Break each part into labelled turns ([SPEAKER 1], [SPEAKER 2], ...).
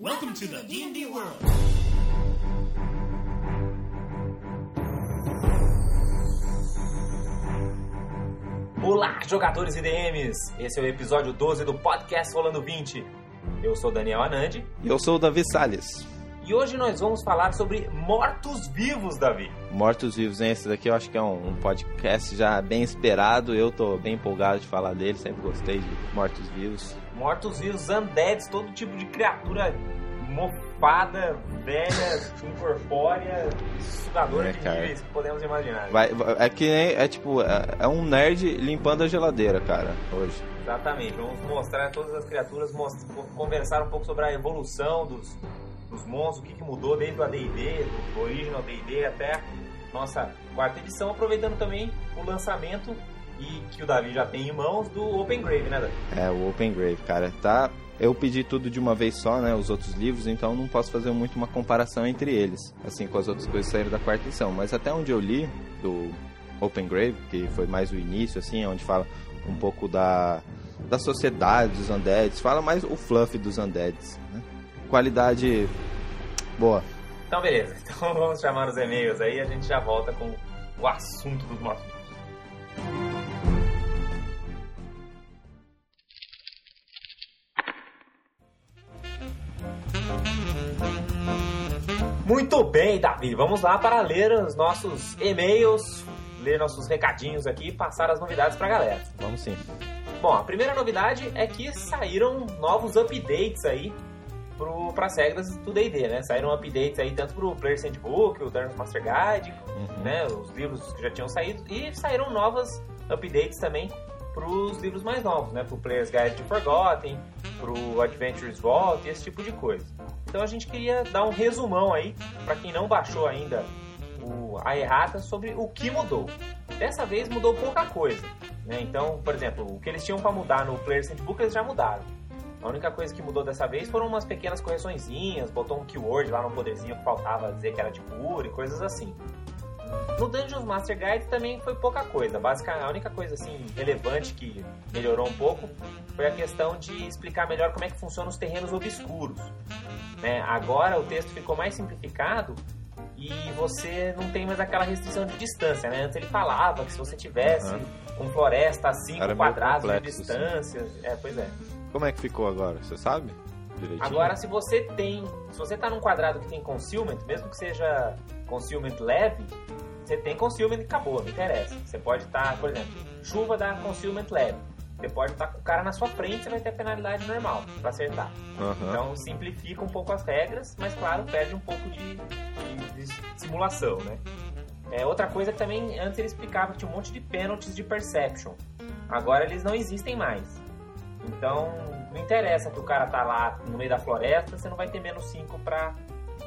[SPEAKER 1] Welcome to the D&D world.
[SPEAKER 2] Olá, jogadores e DMs! Esse é o episódio 12 do podcast Rolando 20. Eu sou Daniel Anandi
[SPEAKER 3] E eu sou o Davi Salles.
[SPEAKER 2] e hoje nós vamos falar sobre mortos-vivos, Davi.
[SPEAKER 3] Mortos Vivos, hein? Esse daqui eu acho que é um, um podcast já bem esperado. Eu tô bem empolgado de falar dele, sempre gostei de Mortos Vivos.
[SPEAKER 2] Mortos-vivos, undeads, todo tipo de criatura mofada, velha, incorpórea, sugadora
[SPEAKER 3] É,
[SPEAKER 2] de níveis que podemos imaginar.
[SPEAKER 3] Vai, é que nem, é tipo, é, é um nerd limpando a geladeira, cara, hoje.
[SPEAKER 2] Exatamente, vamos mostrar todas as criaturas, conversar um pouco sobre a evolução dos, dos monstros, o que, que mudou desde o AD&D, do original D&D até nossa quarta edição, aproveitando também o lançamento e que o Davi já tem em mãos do Open Grave, né, Davi?
[SPEAKER 3] É, o Open Grave, cara, tá... Eu pedi tudo de uma vez só, né, os outros livros, então não posso fazer muito uma comparação entre eles, assim, com as outras coisas que saíram da quarta edição. Mas até onde eu li do Open Grave, que foi mais o início, assim, onde fala um pouco da, da sociedade dos undeads, fala mais o fluff dos undeads, né? Qualidade boa.
[SPEAKER 2] Então, beleza. Então vamos chamar os e-mails aí e a gente já volta com o assunto dos mortos. Muito bem, Davi. Vamos lá para ler os nossos e-mails, ler nossos recadinhos aqui e passar as novidades para a galera.
[SPEAKER 3] Vamos sim.
[SPEAKER 2] Bom, a primeira novidade é que saíram novos updates aí para as regras do D&D, né? Saíram updates aí tanto pro Player's Handbook, o Dungeon Master Guide,
[SPEAKER 3] Uhum.
[SPEAKER 2] né? Os livros que já tinham saído e saíram novas updates também pros livros mais novos, né? Pro Player's Guide to Forgotten, pro Adventures Vault e esse tipo de coisa. Então a gente queria dar um resumão aí para quem não baixou ainda o, a errata sobre o que mudou. Dessa vez mudou pouca coisa, né? Então, por exemplo, o que eles tinham para mudar no Player's Handbook eles já mudaram. A única coisa que mudou dessa vez foram umas pequenas correçõezinhas, botou um keyword lá no poderzinho que faltava dizer que era de cura e coisas assim. No Dungeons Master Guide também foi pouca coisa. Basicamente, a única coisa assim relevante que melhorou um pouco foi a questão de explicar melhor como é que funcionam os terrenos obscuros. Né? Agora o texto ficou mais simplificado e você não tem mais aquela restrição de distância. Né? Antes ele falava que se você tivesse com floresta a 5
[SPEAKER 3] Era meio
[SPEAKER 2] quadrados de
[SPEAKER 3] complexo, assim.
[SPEAKER 2] distância. É, pois é.
[SPEAKER 3] Como é que ficou agora? Você sabe? Direitinho?
[SPEAKER 2] Agora, se você tem. Se você tá num quadrado que tem concealment, mesmo que seja concealment leve, você tem concealment e acabou, não interessa. Você pode estar, por exemplo, chuva dá concealment leve. Você pode estar com o cara na sua frente, você vai ter a penalidade normal pra acertar.
[SPEAKER 3] Aham.
[SPEAKER 2] Então simplifica um pouco as regras, mas claro, perde um pouco de, de- de simulação, né? É, outra coisa que também antes ele explicava que tinha um monte de penalties de perception. Agora eles não existem mais. Então não interessa que o cara tá lá no meio da floresta, você não vai ter menos 5 pra,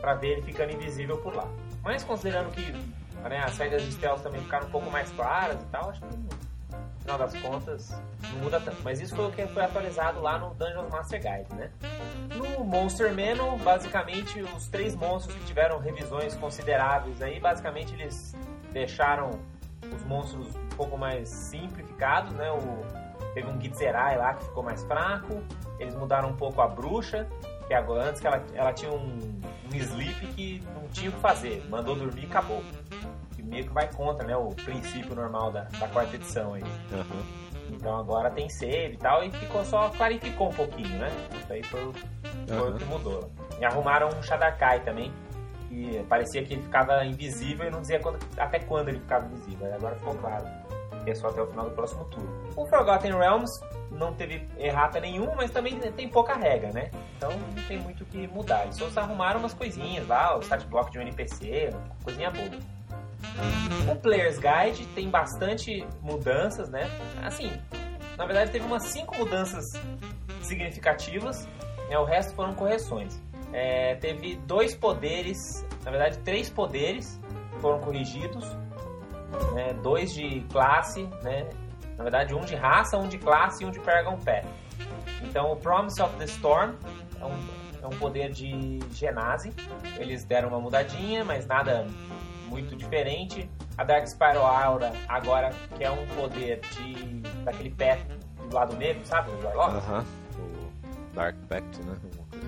[SPEAKER 2] pra ver ele ficando invisível por lá. Mas considerando que né, as regras de stealth também ficaram um pouco mais claras e tal, acho que no final das contas não muda tanto. Mas isso foi o que foi atualizado lá no Dungeons Master Guide, né? No Monster Manual, basicamente os três monstros que tiveram revisões consideráveis aí, basicamente eles deixaram os monstros um pouco mais simplificados, né? O, teve um Gitzerai lá que ficou mais fraco, eles mudaram um pouco a bruxa, que agora antes que ela, ela tinha um, um sleep que não tinha o que fazer, mandou dormir e acabou. E meio que vai contra, né? O princípio normal da, da quarta edição aí.
[SPEAKER 3] Aham.
[SPEAKER 2] Então agora tem save e tal, e ficou só, clarificou um pouquinho, né? Isso aí foi, o- foi o
[SPEAKER 3] Aham.
[SPEAKER 2] que mudou. E arrumaram um Shadakai também, que parecia que ele ficava invisível e não dizia quando- até quando ele ficava invisível. Aí Agora ficou claro. É só até o final do próximo turno. O Forgotten Realms não teve errata nenhuma, mas também tem pouca regra, né? Então não tem muito o que mudar. Eles só arrumaram umas coisinhas lá, o stat block de um NPC, coisinha boa. O Player's Guide tem bastante mudanças, né? Assim, na verdade teve umas 5 mudanças significativas, né? o resto foram correções. É, teve dois poderes, na verdade três poderes foram corrigidos, né? dois de classe, né? na verdade um de raça, um de classe e um de Paragon Path. Então o Promise of the Storm é um, é um poder de Genasi, eles deram uma mudadinha, mas nada muito diferente. A Dark Spiral Aura agora que é um poder de daquele pé do lado negro, sabe? O Warlock.
[SPEAKER 3] Aham. O Dark Pact, né?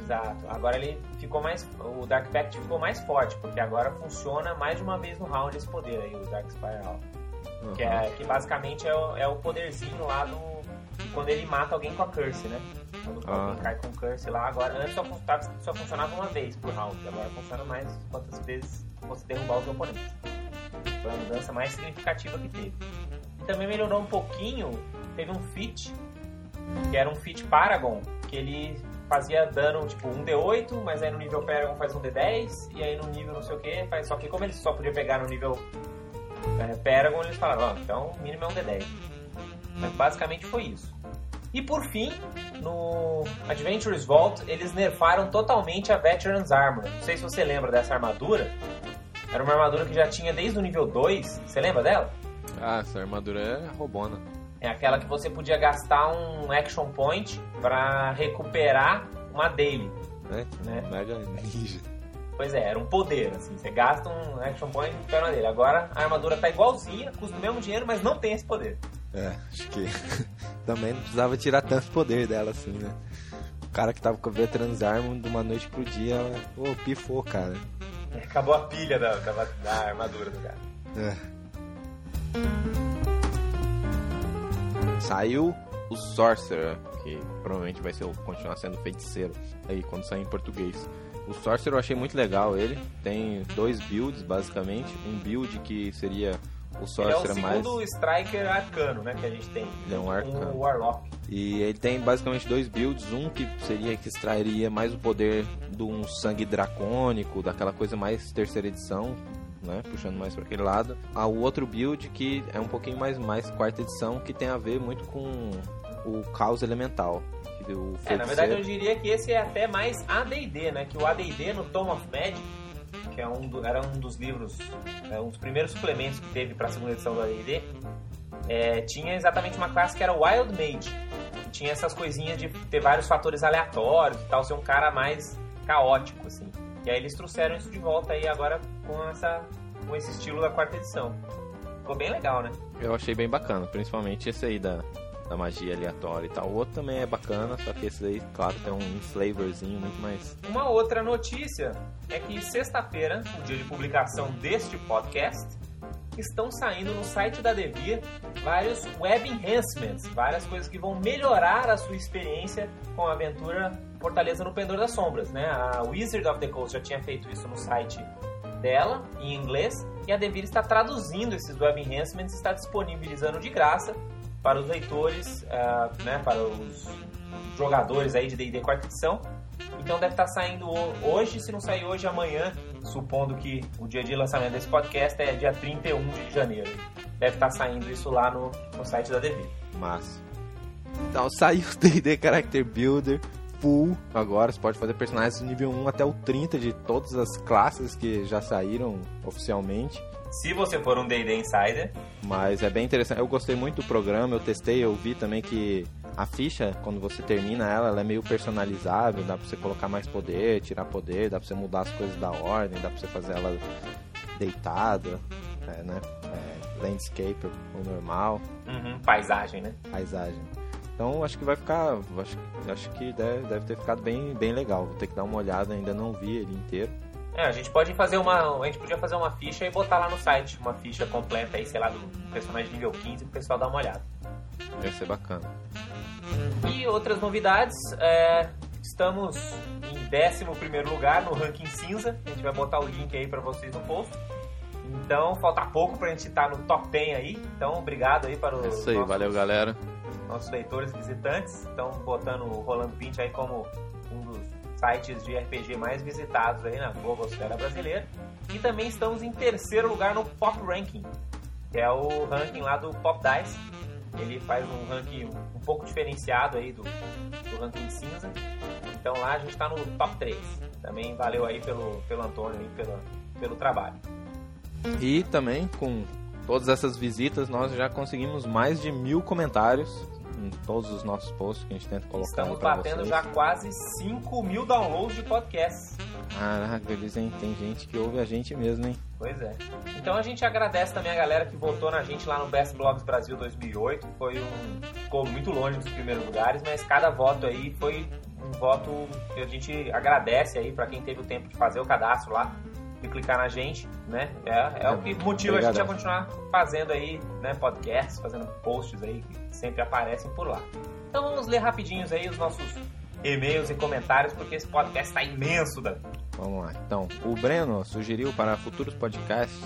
[SPEAKER 2] Exato. Agora ele ficou mais. O Dark Pact ficou mais forte, porque agora funciona mais de uma vez no round esse poder aí, o Dark Spiral.
[SPEAKER 3] Uhum.
[SPEAKER 2] Que, é, que basicamente é o, é o poderzinho lá do. Quando ele mata alguém com a curse, né? Quando
[SPEAKER 3] Ah.
[SPEAKER 2] alguém cai com curse lá, agora antes só, só funcionava uma vez por round, agora funciona mais quantas vezes você derrubar os oponentes. Foi a mudança mais significativa que teve. E também melhorou um pouquinho, teve um feat, que era um feat Paragon, que ele fazia dano tipo 1d8, mas aí no nível Paragon faz um d10, e aí no nível não sei o que faz. Só que como ele só podia pegar no nível é, Paragon, eles falaram, ó, então o mínimo é um d10. Mas basicamente foi isso. E por fim, no Adventures Vault, eles nerfaram totalmente a Veteran's Armor. Não sei se você lembra dessa armadura. Era uma armadura que já tinha desde o nível 2. Você lembra dela?
[SPEAKER 3] Ah, essa armadura é robona.
[SPEAKER 2] É aquela que você podia gastar um Action Point pra recuperar uma daily.
[SPEAKER 3] Né?
[SPEAKER 2] Né?
[SPEAKER 3] Mega ninja.
[SPEAKER 2] Pois é, era um poder, assim. Você gasta um Action Point e recupera uma daily. Agora a armadura tá igualzinha, custa o mesmo dinheiro, mas não tem esse poder.
[SPEAKER 3] É, acho que também não precisava tirar tanto poder dela assim, né? O cara que tava com a Armor de uma noite pro dia, ô, pifou, cara.
[SPEAKER 2] Acabou a pilha da, da, da armadura do cara.
[SPEAKER 3] É. Saiu o Sorcerer, que provavelmente vai ser continuar sendo feiticeiro aí quando sair em português. O Sorcerer eu achei muito legal ele. Tem dois builds basicamente. Um build que seria o
[SPEAKER 2] Ele é o
[SPEAKER 3] Sorcerer mais.
[SPEAKER 2] segundo Striker arcano, né, que a gente tem.
[SPEAKER 3] Ele é um arcano.
[SPEAKER 2] O Warlock.
[SPEAKER 3] E ele tem basicamente dois builds, um que seria que extrairia mais o poder de um sangue dracônico, daquela coisa mais terceira edição, né, puxando mais para aquele lado. Ah, o outro build que é um pouquinho mais mais quarta edição, que tem a ver muito com o caos elemental.
[SPEAKER 2] É, na verdade eu diria que esse é até mais AD&D, né? Que o AD&D no Tome of Magic, que é um do- era um dos livros, é um dos primeiros suplementos que teve para a segunda edição do AD&D, é, tinha exatamente uma classe que era Wild Mage. tinha essas coisinhas de ter vários fatores aleatórios e tal, ser um cara mais caótico, assim. E aí eles trouxeram isso de volta aí agora com, essa, com esse estilo da quarta edição. Ficou bem legal, né?
[SPEAKER 3] Eu achei bem bacana, principalmente esse aí da, da magia aleatória e tal. O outro também é bacana, só que esse aí, claro, tem um flavorzinho muito mais.
[SPEAKER 2] Uma outra notícia é que sexta-feira, o dia de publicação deste podcast, estão saindo no site da Devir vários web enhancements, várias coisas que vão melhorar a sua experiência com a aventura Fortaleza no Pendor das Sombras, né? A Wizard of the Coast já tinha feito isso no site dela, em inglês, e a Devir está traduzindo esses web enhancements, está disponibilizando de graça para os leitores, ah, né, para os jogadores aí de D&D quarta edição. Então deve estar saindo ho- hoje, se não sair hoje, amanhã, supondo que o dia de lançamento desse podcast é dia 31 de janeiro. Deve estar saindo isso lá no, no site da Devir.
[SPEAKER 3] Massa. Então, saiu o D&D Character Builder full agora. Você pode fazer personagens do nível 1 até o 30 de todas as classes que já saíram oficialmente.
[SPEAKER 2] Se você for um D&D Insider,
[SPEAKER 3] Mas é bem interessante. Eu gostei muito do programa, eu testei, eu vi também que a ficha, quando você termina ela, ela é meio personalizável, dá pra você colocar mais poder, tirar poder, dá pra você mudar as coisas da ordem, dá pra você fazer ela deitada, é, né? É, landscape, o normal,
[SPEAKER 2] uhum, paisagem, né?
[SPEAKER 3] paisagem. Então acho que vai ficar. Acho, acho que deve, deve ter ficado bem, bem legal. Vou ter que dar uma olhada, ainda não vi ele inteiro.
[SPEAKER 2] É, a gente pode fazer uma. A gente podia fazer uma ficha e botar lá no site uma ficha completa aí, sei lá, do personagem nível 15 pro pessoal dar uma olhada.
[SPEAKER 3] Vai ser bacana.
[SPEAKER 2] E outras novidades, é, estamos em 11 lugar no ranking cinza. A gente vai botar o link aí para vocês no post. Então, falta pouco pra gente estar no top 10 aí. Então, obrigado aí para os
[SPEAKER 3] É isso aí, valeu galera.
[SPEAKER 2] Nossos leitores visitantes. Estão botando o Rolando Pinch aí como um dos sites de RPG mais visitados aí na Gogosfera brasileira. E também estamos em terceiro lugar no Pop Ranking, que é o ranking lá do Pop Dice. Ele faz um ranking um pouco diferenciado aí do, do ranking cinza. Então lá a gente está no top 3. Também valeu aí pelo, pelo Antônio aí, pelo, pelo trabalho.
[SPEAKER 3] E também com todas essas visitas nós já conseguimos mais de mil comentários em todos os nossos posts que a gente tenta colocar
[SPEAKER 2] Estamos batendo
[SPEAKER 3] vocês.
[SPEAKER 2] já quase 5 mil downloads de podcasts.
[SPEAKER 3] Caraca, eles hein? tem gente que ouve a gente mesmo, hein?
[SPEAKER 2] Pois é. Então a gente agradece também a galera que votou na gente lá no Best Blogs Brasil 2008. Foi um ficou muito longe dos primeiros lugares, mas cada voto aí foi um voto que a gente agradece aí para quem teve o tempo de fazer o cadastro lá, de clicar na gente, né? É, é, o que motiva Obrigado. a gente a continuar fazendo aí, né, podcasts, fazendo posts aí que sempre aparecem por lá. Então vamos ler rapidinhos aí os nossos e-mails e comentários, porque esse podcast está imenso, Dan.
[SPEAKER 3] Vamos lá. Então, o Breno sugeriu para futuros podcasts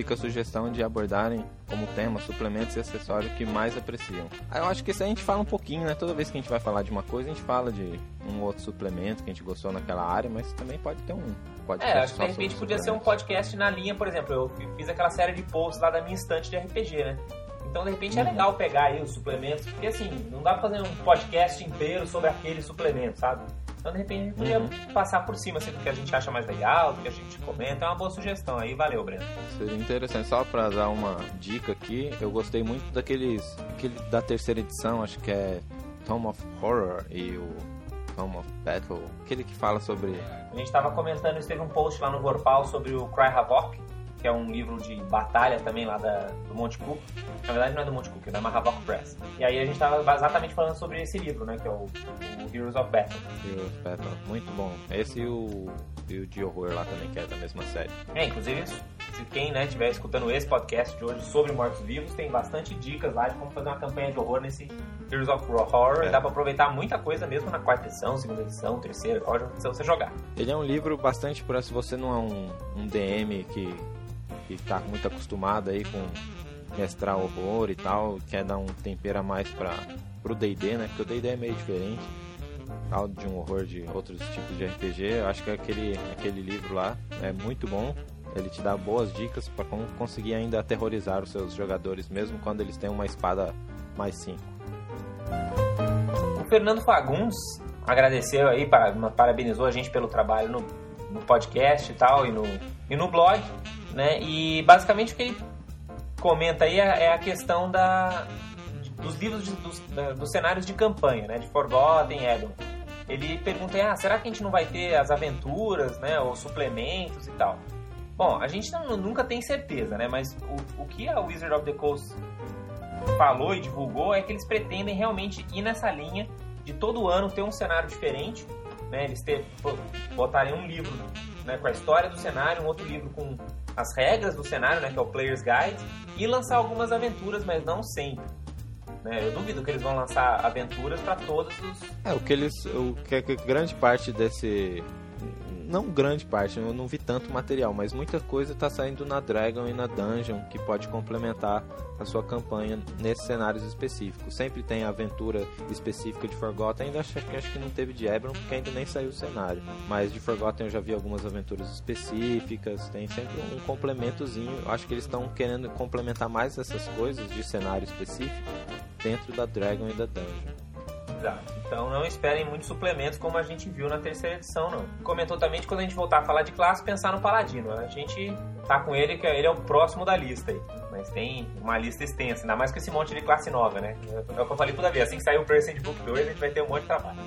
[SPEAKER 3] fica a sugestão de abordarem como tema suplementos e acessórios que mais apreciam. Eu acho que isso a gente fala um pouquinho, né? Toda vez que a gente vai falar de uma coisa, a gente fala de um outro suplemento que a gente gostou naquela área, mas também pode ter um podcast.
[SPEAKER 2] É, acho que de repente podia ser um podcast na linha, por exemplo, eu fiz aquela série de posts lá da minha estante de RPG, né? Então, de repente, é uhum. legal pegar aí os suplementos, porque assim, não dá pra fazer um podcast inteiro sobre aquele suplemento, sabe? Então, de repente, a gente podia uhum. passar por cima assim, do que a gente acha mais legal, do que a gente comenta. É uma boa sugestão aí. Valeu, Breno.
[SPEAKER 3] Seria interessante. Só pra dar uma dica aqui, eu gostei muito daqueles... Aquele, da terceira edição, acho que é Tome of Horror e o Tome of Battle. Aquele que fala sobre...
[SPEAKER 2] A gente tava comentando, teve um post lá no Vorpal sobre o Cry Havoc que é um livro de batalha também lá da, do Monte Cook. Na verdade não é do Monte Cook, é da Mahavok Press. E aí a gente estava exatamente falando sobre esse livro, né? Que é o, o Heroes of Battle.
[SPEAKER 3] Heroes of Battle, muito bom. Esse e o, e o de horror lá também, que é da mesma série.
[SPEAKER 2] É, inclusive se quem né, estiver escutando esse podcast de hoje sobre mortos-vivos, tem bastante dicas lá de como fazer uma campanha de horror nesse Heroes of Horror. É. Dá pra aproveitar muita coisa mesmo na quarta edição, segunda edição, terceira, qual edição você jogar.
[SPEAKER 3] Ele é um livro bastante para se você não é um, um DM que que está muito acostumado aí com mestrar horror e tal, quer dar um tempero a mais para pro D&D, né? Porque o D&D é meio diferente de um horror de outros tipos de RPG. Eu acho que aquele aquele livro lá é muito bom. Ele te dá boas dicas para como conseguir ainda aterrorizar os seus jogadores, mesmo quando eles têm uma espada mais 5.
[SPEAKER 2] O Fernando Fagundes agradeceu aí, parabenizou a gente pelo trabalho no, no podcast e tal, e no, e no blog né? E basicamente o que ele comenta aí é, é a questão da, dos livros de, dos, da, dos cenários de campanha, né? De Forgotten Edom. Ele pergunta, ah, será que a gente não vai ter as aventuras, né? Ou suplementos e tal? Bom, a gente não, nunca tem certeza, né? Mas o, o que a Wizard of the Coast falou e divulgou é que eles pretendem realmente ir nessa linha de todo ano ter um cenário diferente, né? Eles ter, botarem um livro né, com a história do cenário, um outro livro com as regras do cenário, né, que é o Player's Guide, e lançar algumas aventuras, mas não sempre. Né? Eu duvido que eles vão lançar aventuras para todos os.
[SPEAKER 3] É, o que eles. O que, que grande parte desse não grande parte, eu não vi tanto material, mas muita coisa está saindo na Dragon e na Dungeon que pode complementar a sua campanha nesses cenários específicos. Sempre tem aventura específica de Forgotten, ainda acho, acho que não teve de Ebron porque ainda nem saiu o cenário. Mas de Forgotten eu já vi algumas aventuras específicas, tem sempre um complementozinho. Acho que eles estão querendo complementar mais essas coisas de cenário específico dentro da Dragon e da Dungeon.
[SPEAKER 2] Exato. Então não esperem muitos suplementos como a gente viu na terceira edição, não. Comentou também que quando a gente voltar a falar de classe, pensar no Paladino. A gente tá com ele, que ele é o próximo da lista aí. Mas tem uma lista extensa, ainda mais com esse monte de classe nova, né? É o que eu falei toda vez. Assim que sair o Percent Book 2, a gente vai ter um monte de trabalho.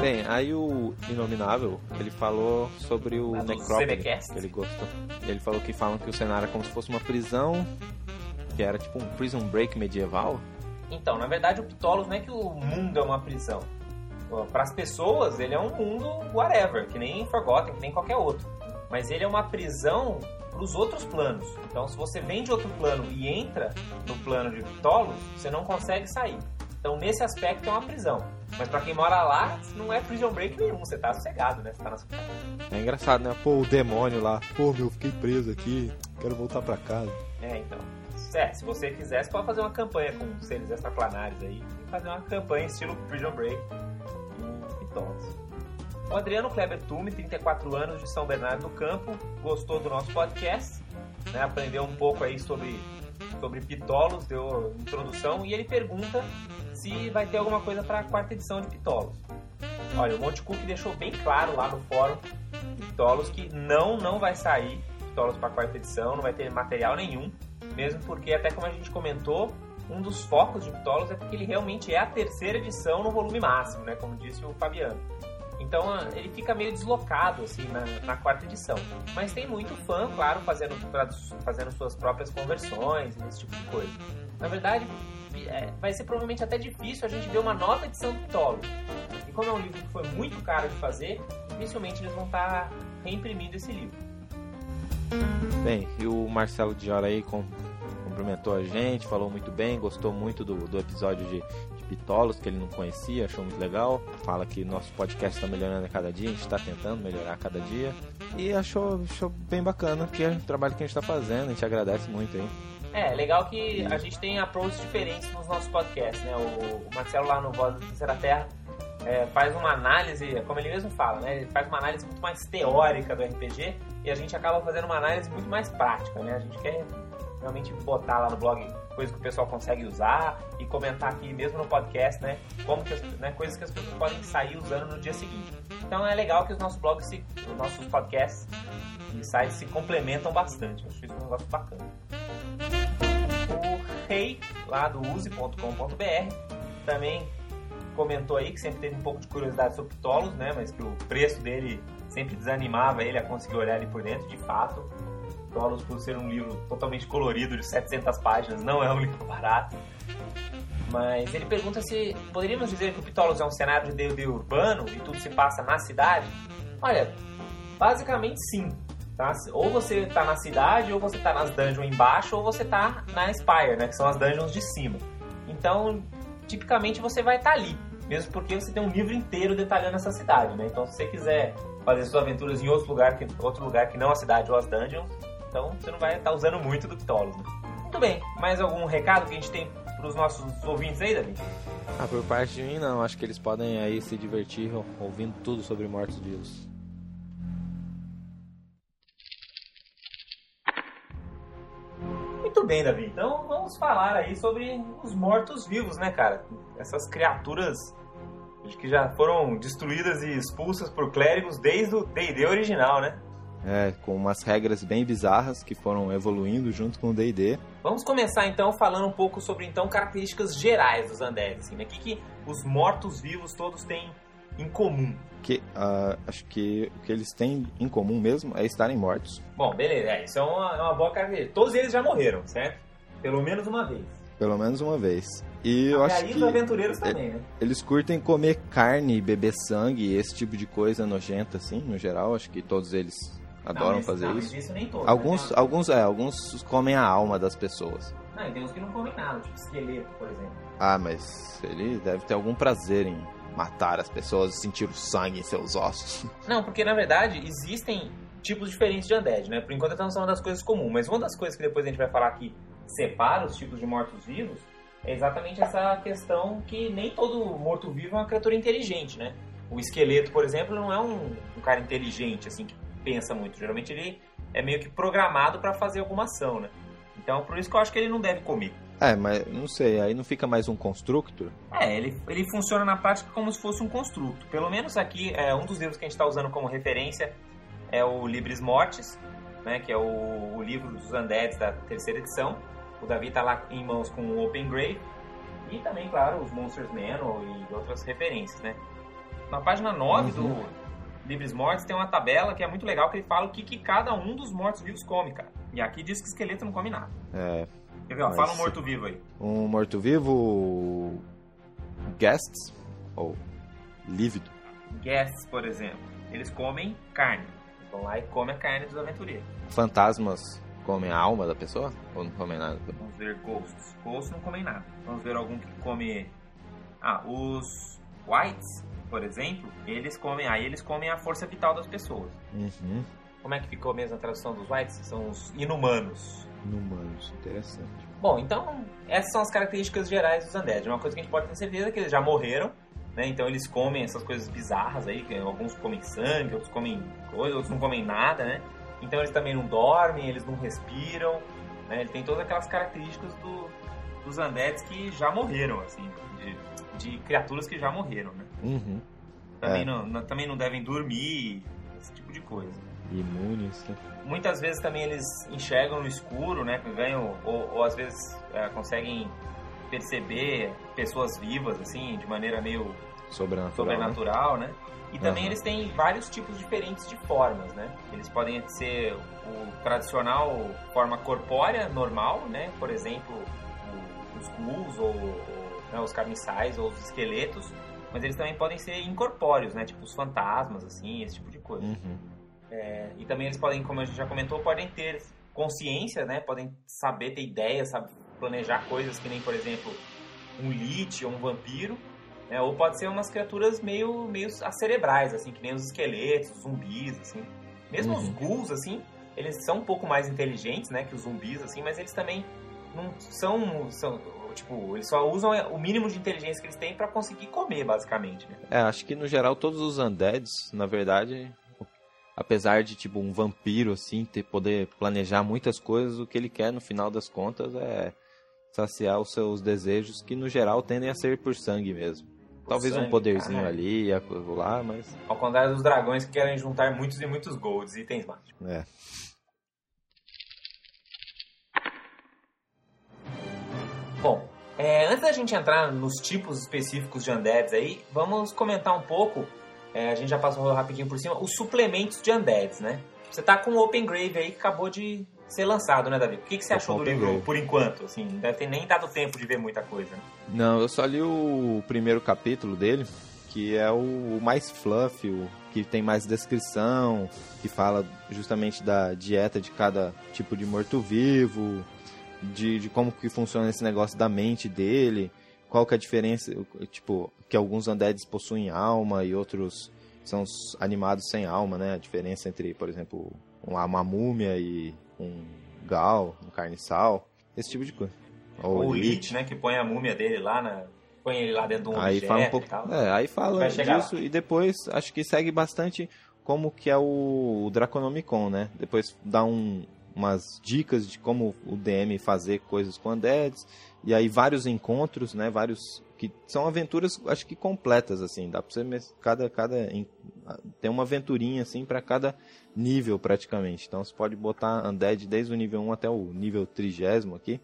[SPEAKER 3] Bem, aí o Inominável, ele falou sobre o Necrópole, que ele gostou. Ele falou que falam que o cenário é como se fosse uma prisão, que era tipo um prison break medieval.
[SPEAKER 2] Então, na verdade, o Ptolos não é que o mundo é uma prisão. Para as pessoas, ele é um mundo whatever, que nem Forgotten, que nem qualquer outro. Mas ele é uma prisão para os outros planos. Então, se você vem de outro plano e entra no plano de Ptolos, você não consegue sair. Então, nesse aspecto, é uma prisão. Mas para quem mora lá, não é prison break nenhum. Você tá sossegado, né? Você tá na sua casa.
[SPEAKER 3] É engraçado, né? Pô, o demônio lá. Pô, meu, fiquei preso aqui. Quero voltar para casa.
[SPEAKER 2] É, então. É, se você quiser, você pode fazer uma campanha com seres extraplanares aí e fazer uma campanha estilo Prison Break em Pitons. O Adriano Kleber Tume, 34 anos, de São Bernardo do Campo, gostou do nosso podcast, né, aprendeu um pouco aí sobre, sobre pitolos, deu introdução, e ele pergunta se vai ter alguma coisa para a quarta edição de pitolos. Olha, o Monte Cook deixou bem claro lá no fórum pitolos que não, não vai sair pitolos para a quarta edição, não vai ter material nenhum mesmo porque, até como a gente comentou, um dos focos de Ptolos é porque ele realmente é a terceira edição no volume máximo, né? Como disse o Fabiano. Então ele fica meio deslocado assim na, na, quarta edição. Mas tem muito fã, claro, fazendo, fazendo suas próprias conversões, esse tipo de coisa. Na verdade, é, vai ser provavelmente até difícil a gente ver uma nova edição do Ptolemy. E como é um livro que foi muito caro de fazer, dificilmente eles vão estar tá reimprimindo esse livro.
[SPEAKER 3] Bem, e o Marcelo Diora aí com, cumprimentou a gente, falou muito bem, gostou muito do, do episódio de, de Pitolos, que ele não conhecia, achou muito legal. Fala que nosso podcast está melhorando a cada dia, a gente está tentando melhorar a cada dia. E achou, achou bem bacana, que é o trabalho que a gente está fazendo, a gente agradece muito aí.
[SPEAKER 2] É, legal que a gente tem approaches diferentes nos nossos podcasts, né? O, o Marcelo lá no Voz da Terceira Terra é, faz uma análise, como ele mesmo fala, né? Ele faz uma análise muito mais teórica do RPG e a gente acaba fazendo uma análise muito mais prática, né? A gente quer realmente botar lá no blog coisas que o pessoal consegue usar e comentar aqui mesmo no podcast, né? Como que as, né, coisas que as pessoas podem sair usando no dia seguinte. Então é legal que os nossos blogs, se, os nossos podcasts e sites se complementam bastante. Eu acho isso um negócio bacana. O Rei, lá do use.com.br, também comentou aí que sempre teve um pouco de curiosidade sobre Ptolos, né? Mas que o preço dele sempre desanimava ele a conseguir olhar ali por dentro, de fato. Ptolos, por ser um livro totalmente colorido, de 700 páginas, não é um livro barato. Mas ele pergunta se poderíamos dizer que o Ptolos é um cenário de D&D urbano e tudo se passa na cidade? Olha, basicamente sim. Tá? Ou você está na cidade, ou você está nas dungeons embaixo, ou você está na Spire, né? que são as dungeons de cima. Então, tipicamente você vai estar tá ali, mesmo porque você tem um livro inteiro detalhando essa cidade, né? Então, se você quiser fazer suas aventuras em outro lugar que, outro lugar que não a cidade ou as dungeons, então você não vai estar tá usando muito do Ptolos. Né? Muito bem, mais algum recado que a gente tem para os nossos ouvintes aí, Davi?
[SPEAKER 3] Ah, por parte de mim não, acho que eles podem aí se divertir ouvindo tudo sobre mortos-vivos.
[SPEAKER 2] Muito bem, Davi. Então vamos falar aí sobre os mortos-vivos, né, cara? Essas criaturas que já foram destruídas e expulsas por clérigos desde o D&D original, né?
[SPEAKER 3] É, com umas regras bem bizarras que foram evoluindo junto com o D&D.
[SPEAKER 2] Vamos começar então falando um pouco sobre então características gerais dos undead, assim, né? O que, que os mortos-vivos todos têm em comum?
[SPEAKER 3] Que uh, acho que o que eles têm em comum mesmo é estarem mortos.
[SPEAKER 2] Bom, beleza, é, isso é uma, é uma boa característica. Todos eles já morreram, certo? Pelo menos uma vez.
[SPEAKER 3] Pelo menos uma vez. E eu acho que
[SPEAKER 2] os aventureiros também, né?
[SPEAKER 3] Eles curtem comer carne, beber sangue, esse tipo de coisa nojenta, assim, no geral. Acho que todos eles adoram
[SPEAKER 2] não,
[SPEAKER 3] fazer
[SPEAKER 2] não,
[SPEAKER 3] isso.
[SPEAKER 2] isso nem todos,
[SPEAKER 3] alguns,
[SPEAKER 2] né?
[SPEAKER 3] alguns, é, alguns comem a alma das pessoas.
[SPEAKER 2] Não, e tem uns que não comem nada, tipo esqueleto, por exemplo.
[SPEAKER 3] Ah, mas ele deve ter algum prazer em matar as pessoas e sentir o sangue em seus ossos.
[SPEAKER 2] Não, porque na verdade existem tipos diferentes de undead, né? Por enquanto estamos falando das coisas comuns, mas uma das coisas que depois a gente vai falar que separa os tipos de mortos-vivos é exatamente essa questão que nem todo morto-vivo é uma criatura inteligente, né? O esqueleto, por exemplo, não é um, um cara inteligente, assim, que pensa muito. Geralmente ele é meio que programado para fazer alguma ação, né? Então, por isso que eu acho que ele não deve comer.
[SPEAKER 3] É, mas não sei, aí não fica mais um constructor?
[SPEAKER 2] É, ele, ele funciona na prática como se fosse um construto. Pelo menos aqui, é, um dos livros que a gente está usando como referência é o Libris Mortis, né, que é o, o livro dos Undeads da terceira edição. O Davi está lá em mãos com o Open Grave e também, claro, os Monsters Manual e outras referências, né? Na página 9 uhum. do Livres Mortos tem uma tabela que é muito legal que ele fala o que, que cada um dos mortos-vivos come, cara. E aqui diz que esqueleto não come nada.
[SPEAKER 3] É.
[SPEAKER 2] Quer ver? Ó, fala um morto-vivo aí.
[SPEAKER 3] Um morto-vivo. Guests? Ou lívido?
[SPEAKER 2] Guests, por exemplo. Eles comem carne. Eles vão lá e comem a carne dos aventureiros.
[SPEAKER 3] Fantasmas comem a alma da pessoa? Ou não comem nada?
[SPEAKER 2] Vamos ver ghosts. Ghosts não comem nada. Vamos ver algum que come. Ah, os whites, por exemplo, eles comem. Aí eles comem a força vital das pessoas.
[SPEAKER 3] Uhum.
[SPEAKER 2] Como é que ficou mesmo a tradução dos whites? São os inumanos.
[SPEAKER 3] Inumanos, interessante.
[SPEAKER 2] Bom, então essas são as características gerais dos undead. Uma coisa que a gente pode ter certeza é que eles já morreram, né? Então eles comem essas coisas bizarras aí, que alguns comem sangue, outros comem coisa, outros não comem nada, né? Então eles também não dormem, eles não respiram, né? Ele tem todas aquelas características do, dos undeads que já morreram, assim, de, de criaturas que já morreram, né?
[SPEAKER 3] Uhum.
[SPEAKER 2] Também, é. não, também não devem dormir, esse tipo de coisa.
[SPEAKER 3] Imunes, né?
[SPEAKER 2] Muitas vezes também eles enxergam no escuro, né? Ganham, ou, ou às vezes é, conseguem perceber pessoas vivas, assim, de maneira meio
[SPEAKER 3] sobrenatural,
[SPEAKER 2] sobrenatural né? né? E também uhum. eles têm vários tipos diferentes de formas, né? Eles podem ser o tradicional forma corpórea, normal, né? Por exemplo, o, os ghouls, ou, ou né, os carniçais, ou os esqueletos, mas eles também podem ser incorpóreos, né? Tipo os fantasmas, assim, esse tipo de coisa.
[SPEAKER 3] Uhum.
[SPEAKER 2] É, e também eles podem, como a gente já comentou, podem ter consciência, né? Podem saber, ter ideias, sabe, planejar coisas que nem, por exemplo, um lich ou um vampiro. Né? Ou pode ser umas criaturas meio, meio acerebrais, assim, que nem os esqueletos, os zumbis, assim. Mesmo
[SPEAKER 3] Uhum.
[SPEAKER 2] os ghouls, assim, eles são um pouco mais inteligentes, né, que os zumbis, assim, mas eles também não são, são tipo, eles só usam o mínimo de inteligência que eles têm pra conseguir comer, basicamente, né?
[SPEAKER 3] É, acho que no geral todos os undeads, na verdade, apesar de tipo um vampiro assim ter poder planejar muitas coisas, o que ele quer no final das contas é saciar os seus desejos que no geral tendem a ser por sangue mesmo. Talvez um
[SPEAKER 2] sangue,
[SPEAKER 3] poderzinho
[SPEAKER 2] cara.
[SPEAKER 3] ali, lá, mas
[SPEAKER 2] Ao contrário dos dragões que querem juntar muitos e muitos golds, itens mágicos.
[SPEAKER 3] é.
[SPEAKER 2] Bom, é, antes da gente entrar nos tipos específicos de undeads aí, vamos comentar um pouco, é, a gente já passou rapidinho por cima, os suplementos de undeads, né? Você tá com o Open Grave aí que acabou de ser lançado, né, Davi? O que, que você
[SPEAKER 3] Tô
[SPEAKER 2] achou do livro por enquanto? Assim, não deve ter nem dado tempo de ver muita coisa. Né?
[SPEAKER 3] Não, eu só li o primeiro capítulo dele, que é o mais fluff, o que tem mais descrição, que fala justamente da dieta de cada tipo de morto-vivo, de, de como que funciona esse negócio da mente dele, qual que é a diferença, tipo, que alguns undeads possuem alma e outros são os animados sem alma, né? A diferença entre, por exemplo, uma, uma múmia e um gal, um carniçal, esse tipo de coisa.
[SPEAKER 2] Ou o
[SPEAKER 3] Lich.
[SPEAKER 2] Né, que põe a múmia dele lá na... Põe ele lá dentro de um
[SPEAKER 3] Aí fala um
[SPEAKER 2] e
[SPEAKER 3] pouco,
[SPEAKER 2] tal.
[SPEAKER 3] é, aí fala disso e depois acho que segue bastante como que é o, o Draconomicon, né? Depois dá um, umas dicas de como o DM fazer coisas com undeads e aí vários encontros, né? Vários que são aventuras acho que completas assim, dá para você cada cada em- tem uma aventurinha assim para cada nível praticamente. Então você pode botar undead desde o nível 1 até o nível 30 aqui.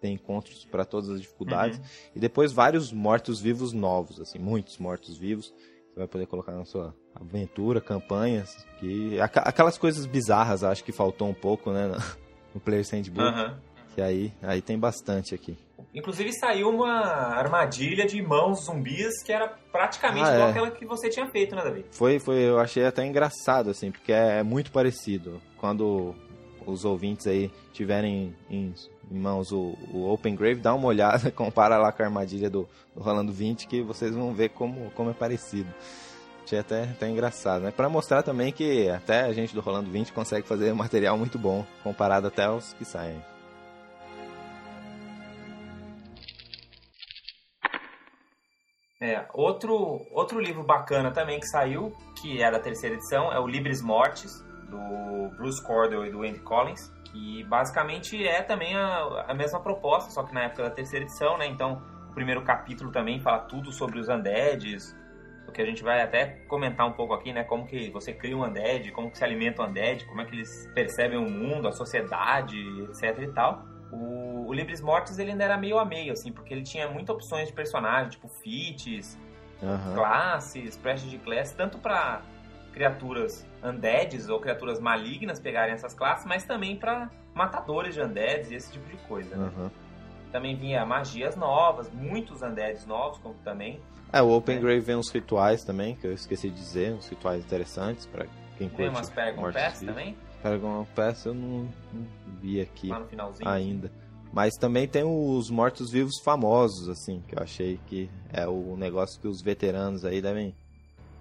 [SPEAKER 3] Tem encontros para todas as dificuldades.
[SPEAKER 2] Uhum.
[SPEAKER 3] E depois vários mortos-vivos novos, assim, muitos mortos-vivos. Você vai poder colocar na sua aventura, campanhas. Que, aquelas coisas bizarras, acho que faltou um pouco, né? no- No Player Sandbook.
[SPEAKER 2] Aham.
[SPEAKER 3] Que aí, aí tem bastante aqui.
[SPEAKER 2] Inclusive saiu uma armadilha de mãos zumbis que era praticamente
[SPEAKER 3] Ah,
[SPEAKER 2] igual
[SPEAKER 3] é.
[SPEAKER 2] aquela que você tinha feito, né, Davi?
[SPEAKER 3] Foi, foi, eu achei até engraçado, assim, porque é, é muito parecido. Quando os ouvintes aí tiverem em, em mãos o, o Open Grave, dá uma olhada, compara lá com a armadilha do, do Rolando 20, que vocês vão ver como, como é parecido. Achei até, até engraçado, né? Pra mostrar também que até a gente do Rolando 20 consegue fazer material muito bom, comparado até aos que saem.
[SPEAKER 2] É, outro, outro livro bacana também que saiu, que é da terceira edição, é o Libris Mortis, do Bruce Cordell e do Andy Collins, que basicamente é também a, a mesma proposta, só que na época da terceira edição, né? Então, o primeiro capítulo também fala tudo sobre os undeads, o que a gente vai até comentar um pouco aqui, né? Como que você cria um undead, como que se alimenta o undead, como é que eles percebem o mundo, a sociedade, etc e tal. O, o Libris Mortis ele ainda era meio a meio, assim, porque ele tinha muitas opções de personagem, tipo feats,
[SPEAKER 3] Aham.
[SPEAKER 2] classes, prestes de classe, tanto para criaturas undeads ou criaturas malignas pegarem essas classes, mas também para matadores de undeads e esse tipo de coisa. né? Também vinha magias novas, muitos undeads novos, como também.
[SPEAKER 3] É, o Open
[SPEAKER 2] É.
[SPEAKER 3] Grave vem uns rituais também, que eu esqueci de dizer, uns rituais interessantes pra quem
[SPEAKER 2] Tem
[SPEAKER 3] curte
[SPEAKER 2] umas Paragon
[SPEAKER 3] mortes
[SPEAKER 2] Pass também,
[SPEAKER 3] Paragon Pass eu não, não vi aqui
[SPEAKER 2] finalzinho.
[SPEAKER 3] ainda. Mas também tem os mortos-vivos famosos, assim, que eu achei que é o negócio que os veteranos aí devem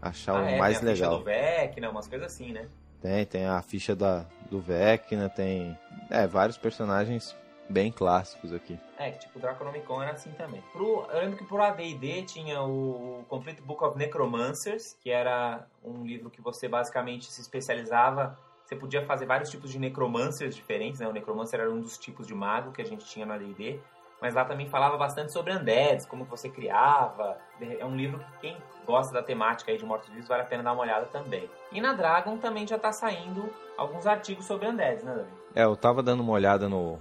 [SPEAKER 3] achar
[SPEAKER 2] Ah,
[SPEAKER 3] o
[SPEAKER 2] é,
[SPEAKER 3] mais
[SPEAKER 2] tem a ficha
[SPEAKER 3] legal.
[SPEAKER 2] do Vecna, umas coisas assim, né?
[SPEAKER 3] Tem, tem a ficha da, do Vecna, tem é, vários personagens bem clássicos aqui.
[SPEAKER 2] É, que tipo, o Draconomicon era assim também. Pro, eu lembro que pro AD&D tinha o Complete Book of Necromancers, que era um livro que você basicamente se especializava... Você podia fazer vários tipos de necromancers diferentes, né? O necromancer era um dos tipos de mago que a gente tinha no AD&D. Mas lá também falava bastante sobre undeads, como você criava. É um livro que quem gosta da temática aí de mortos-vivos vale a pena dar uma olhada também. E na Dragon também já tá saindo alguns artigos sobre undeads, né, Davi?
[SPEAKER 3] É, eu tava dando uma olhada no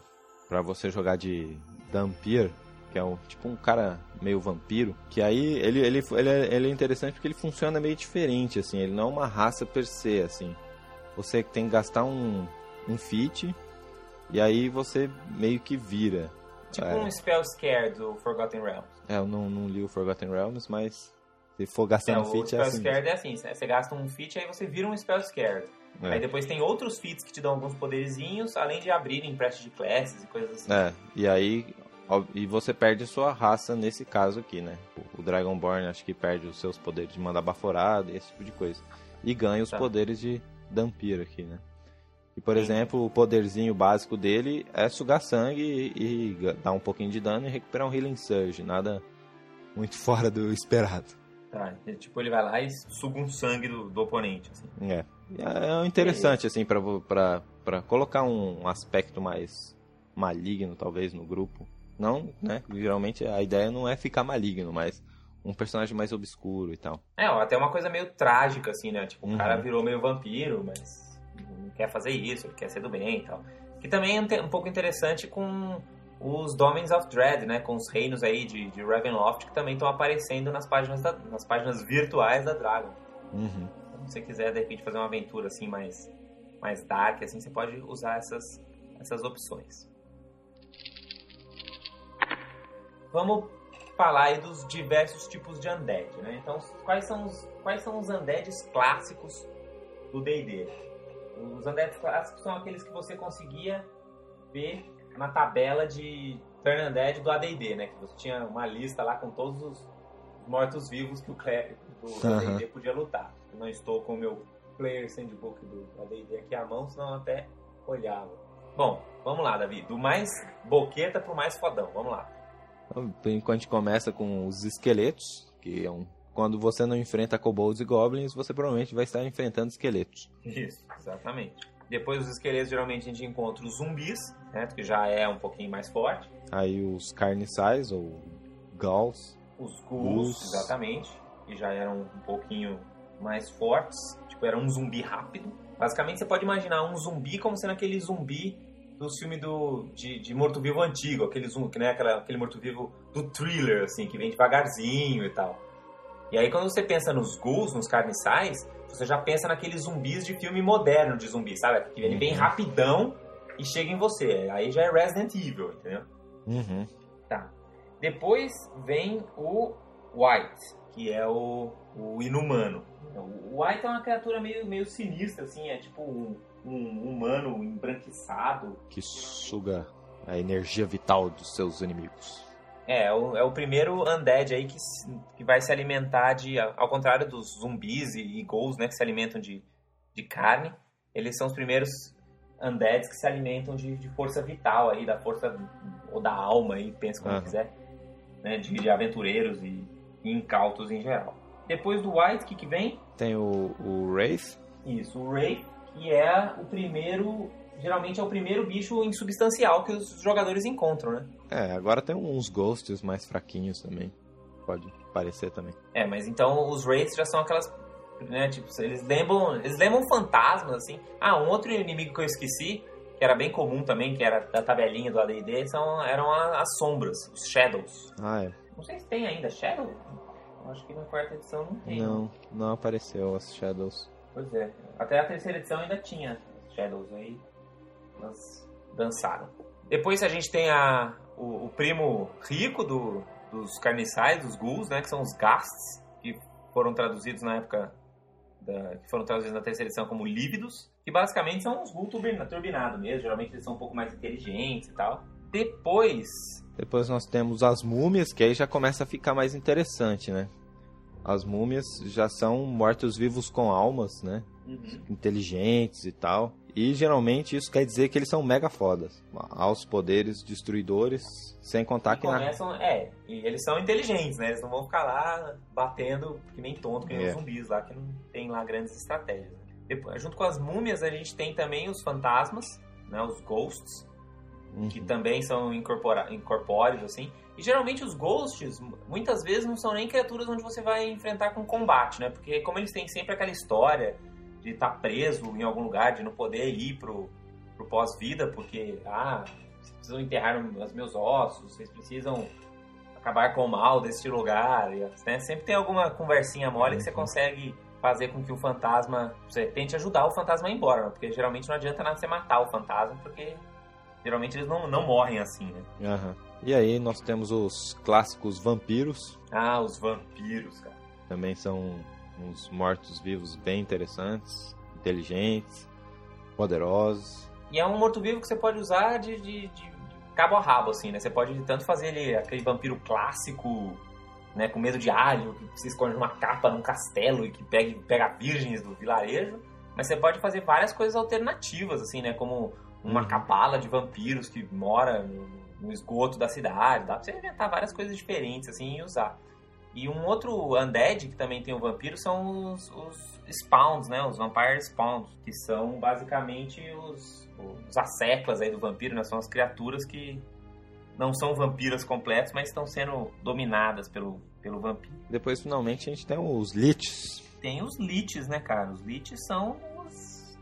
[SPEAKER 3] para você jogar de Dampir, que é um, tipo um cara meio vampiro, que aí ele, ele, ele, é, ele é interessante porque ele funciona meio diferente, assim, ele não é uma raça per se, assim. Você tem que gastar um, um fit e aí você meio que vira.
[SPEAKER 2] Tipo
[SPEAKER 3] É.
[SPEAKER 2] um Spell Scare do Forgotten Realms.
[SPEAKER 3] É, eu não, não li o Forgotten Realms, mas se for gastando
[SPEAKER 2] É, o
[SPEAKER 3] feat é
[SPEAKER 2] Spell
[SPEAKER 3] assim.
[SPEAKER 2] Scared é assim, você gasta um feat aí você vira um Spell Scared.
[SPEAKER 3] É.
[SPEAKER 2] Aí depois tem outros feats que te dão alguns poderzinhos, além de abrir empreste de classes e coisas assim.
[SPEAKER 3] É, e aí. E você perde sua raça nesse caso aqui, né? O- O Dragonborn acho que perde os seus poderes de mandar baforada, esse tipo de coisa. E ganha os
[SPEAKER 2] Tá.
[SPEAKER 3] poderes de Dampir aqui, né? E, por
[SPEAKER 2] Sim.
[SPEAKER 3] exemplo, o poderzinho básico dele é sugar sangue e, e dar um pouquinho de dano e recuperar um Healing Surge. Nada muito fora do esperado.
[SPEAKER 2] Tá, tipo, ele vai lá e suga um sangue do, do oponente, assim.
[SPEAKER 3] É. E É interessante, assim, pra, pra, pra colocar um aspecto mais maligno, talvez, no grupo. Não, né? Geralmente a ideia não é ficar maligno, mas um personagem mais obscuro e tal.
[SPEAKER 2] É, até uma coisa meio trágica, assim, né? Tipo,
[SPEAKER 3] Uhum.
[SPEAKER 2] o cara virou meio vampiro, mas não quer fazer isso, ele quer ser do bem e tal. Que também é um um pouco interessante com os Domains of Dread, né? Com os reinos aí de, de Ravenloft que também estão aparecendo nas páginas, da- nas páginas virtuais da Dragon.
[SPEAKER 3] Uhum.
[SPEAKER 2] Então, se você quiser, de repente, fazer uma aventura assim mais, mais dark, assim, você pode usar essas, essas opções. Vamos falar aí dos diversos tipos de undead, né? Então, quais são os, quais são os undeads clássicos do D&D? Os undeads clássicos são aqueles que você conseguia ver na tabela de Turn Undead do AD&D, né? Que você tinha uma lista lá com todos os mortos-vivos que o clérigo do
[SPEAKER 3] Aham.
[SPEAKER 2] AD&D podia lutar. Eu não estou com o meu Player Handbook do AD&D aqui à mão, senão até olhava. Bom, vamos lá, Davi. Do mais boqueta pro mais fodão. Vamos lá.
[SPEAKER 3] Por enquanto a gente começa com os esqueletos, que é um... Quando você não enfrenta kobolds e goblins, você provavelmente vai estar enfrentando esqueletos.
[SPEAKER 2] Isso, exatamente. Depois dos esqueletos, geralmente a gente encontra os zumbis, né? Que já é um pouquinho mais forte.
[SPEAKER 3] Aí os carniçais, ou ghouls.
[SPEAKER 2] Os Ghouls. exatamente. Que já eram um pouquinho mais fortes. Tipo, era um zumbi rápido. Basicamente, você pode imaginar um zumbi como sendo aquele zumbi dos filmes do, de, de morto-vivo antigo. Aquele zumbi, né? Aquela, aquele morto-vivo do thriller, assim, que vem devagarzinho e tal. E aí, quando você pensa nos ghouls, nos carniçais, você já pensa naqueles zumbis de filme moderno de zumbi, sabe? Que ele vem
[SPEAKER 3] Uhum.
[SPEAKER 2] rapidão e chega em você. Aí já é Resident Evil, entendeu?
[SPEAKER 3] Uhum.
[SPEAKER 2] Tá. Depois vem o White, que é o, o inumano. O White é uma criatura meio, meio sinistra, assim, é tipo um, um humano embranquiçado.
[SPEAKER 3] Que suga a energia vital dos seus inimigos.
[SPEAKER 2] É, é o, é o primeiro undead aí que, que vai se alimentar de. Ao contrário dos zumbis e, e ghouls, né, que se alimentam de, de carne, eles são os primeiros undeads que se alimentam de, de força vital aí, da força ou da alma aí, pensa como
[SPEAKER 3] Aham.
[SPEAKER 2] quiser, né, de, de aventureiros e, e incautos em geral. Depois do White, o que, que vem?
[SPEAKER 3] Tem o, o Wraith,
[SPEAKER 2] Isso, o Ray, que é o primeiro. Geralmente é o primeiro bicho insubstancial que os jogadores encontram, né?
[SPEAKER 3] É, agora tem uns ghosts mais fraquinhos também. Pode parecer também.
[SPEAKER 2] É, mas então os Wraiths já são aquelas. Né, tipo, eles lembram. Eles lembram fantasmas, assim. Ah, um outro inimigo que eu esqueci, que era bem comum também, que era da tabelinha do ADD, são, eram as sombras, os Shadows.
[SPEAKER 3] Ah, é.
[SPEAKER 2] Não sei se tem ainda Shadow. Acho que na quarta edição não tem.
[SPEAKER 3] Não, não apareceu as Shadows.
[SPEAKER 2] Pois é. Até a terceira edição ainda tinha Shadows aí. Elas dançaram. Depois a gente tem a, o, o primo rico do, dos carniçais, dos ghouls, né? Que são os ghasts, que foram traduzidos na época. Da, que foram traduzidos na terceira edição como lívidos, que basicamente são os ghouls turbina- turbinados mesmo. Geralmente eles são um pouco mais inteligentes e tal. Depois.
[SPEAKER 3] Depois nós temos as múmias, que aí já começa a ficar mais interessante, né? As múmias já são mortos-vivos com almas, né? Inteligentes e tal. E geralmente isso quer dizer que eles são mega fodas. Aos poderes destruidores, sem contar
[SPEAKER 2] que
[SPEAKER 3] que na...
[SPEAKER 2] começam, é, e eles são inteligentes, né? Eles não vão ficar lá batendo que nem tonto, que nem
[SPEAKER 3] É.
[SPEAKER 2] os zumbis lá, que não tem lá grandes estratégias. né? Depois, junto com as múmias, a gente tem também os fantasmas, né? Os ghosts, que
[SPEAKER 3] Uhum.
[SPEAKER 2] também são incorpora incorpóreos, assim. E geralmente os ghosts, muitas vezes, não são nem criaturas onde você vai enfrentar com combate, né? Porque como eles têm sempre aquela história de estar preso em algum lugar, de não poder ir pro, pro pós-vida, porque, ah, vocês precisam enterrar os meus ossos, vocês precisam acabar com o mal deste lugar, né? Sempre tem alguma conversinha mole que você
[SPEAKER 3] Uhum.
[SPEAKER 2] consegue fazer com que o fantasma, você tente ajudar o fantasma a ir embora, né? porque geralmente não adianta nada você matar o fantasma, porque geralmente eles não, não morrem assim, né?
[SPEAKER 3] Aham. E aí nós temos os clássicos vampiros.
[SPEAKER 2] Ah, os vampiros, cara.
[SPEAKER 3] Também são uns mortos-vivos bem interessantes, inteligentes, poderosos.
[SPEAKER 2] E é um morto-vivo que você pode usar de, de, de, cabo a rabo, assim, né? Você pode tanto fazer ele aquele vampiro clássico, né? Com medo de alho, que se esconde numa capa num castelo e que pega, pega virgens do vilarejo. Mas você pode fazer várias coisas alternativas, assim, né? Como uma uhum. cabala de vampiros que mora no, no esgoto da cidade. Dá pra você inventar várias coisas diferentes, assim, e usar. E um outro undead que também tem o vampiro são os, os spawns, né? Os vampire spawns, que são basicamente os, os asseclas aí do vampiro, né? São as criaturas que não são vampiras completas, mas estão sendo dominadas pelo, pelo vampiro.
[SPEAKER 3] Depois, finalmente, a gente tem os liches.
[SPEAKER 2] Tem os liches, né, cara? Os liches são os,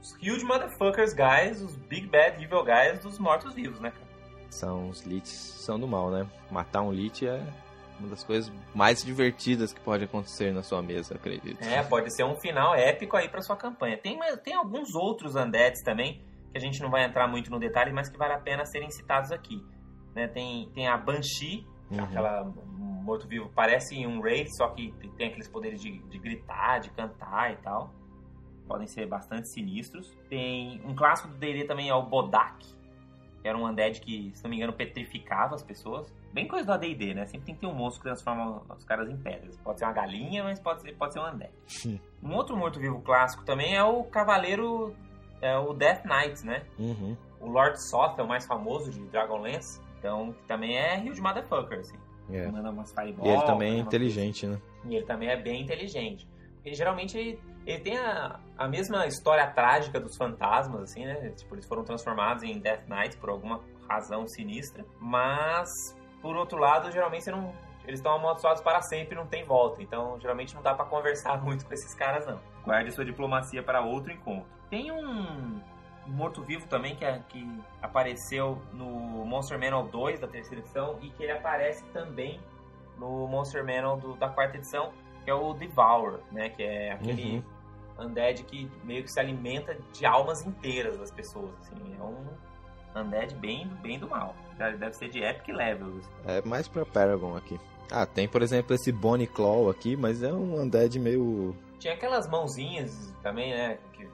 [SPEAKER 2] os huge motherfuckers guys, os big bad evil guys dos mortos-vivos, né, cara?
[SPEAKER 3] São os liches, são do mal, né? Matar um lich é uma das coisas mais divertidas que pode acontecer na sua mesa, acredito.
[SPEAKER 2] É, pode ser um final épico aí para sua campanha. Tem, tem alguns outros undeads também, que a gente não vai entrar muito no detalhe, mas que vale a pena serem citados aqui. Né? Tem, tem a Banshee, uhum. aquela morto-vivo, parece um Wraith, só que tem aqueles poderes de, de gritar, de cantar e tal. Podem ser bastante sinistros. Tem um clássico do D&D também, é o Bodak, que era um undead que, se não me engano, petrificava as pessoas. Bem coisa do AD&D, né? Sempre tem que ter um monstro que transforma os caras em pedras. Pode ser uma galinha, mas pode ser, pode ser um undead. um outro morto-vivo clássico também é o Cavaleiro... É o Death Knight, né?
[SPEAKER 3] Uhum.
[SPEAKER 2] O Lord Soth é o mais famoso de Dragonlance. Então, também é huge motherfucker, assim.
[SPEAKER 3] É. Manda umas fireballs. E ele também é inteligente, né?
[SPEAKER 2] E ele também é bem inteligente. Porque geralmente ele, ele tem a, a mesma história trágica dos fantasmas, assim, né? Tipo, eles foram transformados em Death Knight por alguma razão sinistra. Mas, por outro lado, geralmente você não, eles estão amaldiçoados para sempre e não tem volta. Então, geralmente não dá para conversar muito com esses caras, não. Guarde sua diplomacia para outro encontro. Tem um morto-vivo também que, é, que apareceu no Monster Manual 2 da terceira edição e que ele aparece também no Monster Manual do, da quarta edição, que é o Devour, né? Que é aquele uhum. Undead que meio que se alimenta de almas inteiras das pessoas, assim. É um undead bem, bem do mal. Deve ser de epic levels. Assim.
[SPEAKER 3] É mais pra Paragon aqui. Ah, tem, por exemplo, esse Bonnie Claw aqui, mas é um undead meio...
[SPEAKER 2] Tinha aquelas mãozinhas também, né? Que,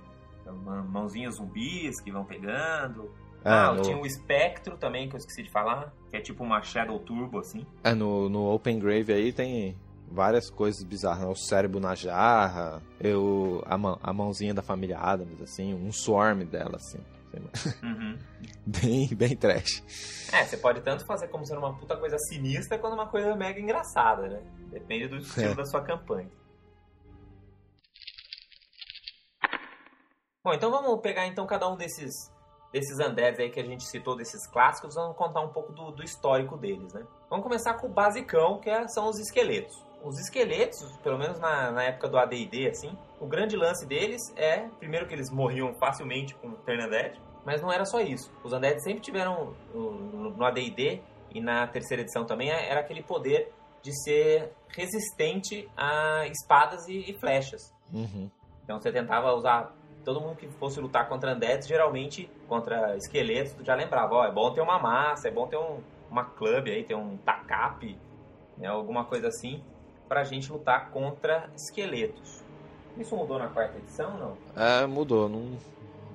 [SPEAKER 2] mãozinhas zumbis que vão pegando. Ah, ah no... tinha o Espectro também, que eu esqueci de falar, que é tipo uma Shadow Turbo, assim.
[SPEAKER 3] É, no, no Open Grave aí tem várias coisas bizarras. Né? O cérebro na jarra, eu, a, mão, a mãozinha da família Adams, assim, um swarm dela, assim.
[SPEAKER 2] Uhum.
[SPEAKER 3] bem, bem trash.
[SPEAKER 2] É, você pode tanto fazer como sendo uma puta coisa sinistra quanto uma coisa mega engraçada, né? Depende do estilo é. da sua campanha. Bom, então vamos pegar então cada um desses desses undeads aí que a gente citou, desses clássicos, vamos contar um pouco do, do histórico deles, né? Vamos começar com o basicão, que é, são os esqueletos. Os esqueletos, pelo menos na, na época do AD&D, assim, o grande lance deles é, primeiro que eles morriam facilmente com o mas não era só isso. Os Undead sempre tiveram, no, AD&D e na terceira edição também, é, era aquele poder de ser resistente a espadas e, e flechas.
[SPEAKER 3] Uhum.
[SPEAKER 2] Então você tentava usar todo mundo que fosse lutar contra undeads, geralmente contra esqueletos, tu já lembrava, ó, é bom ter uma massa, é bom ter um, uma club aí, ter um tacape, né, alguma coisa assim, pra gente lutar contra esqueletos. Isso mudou na quarta edição, não?
[SPEAKER 3] É, mudou, não...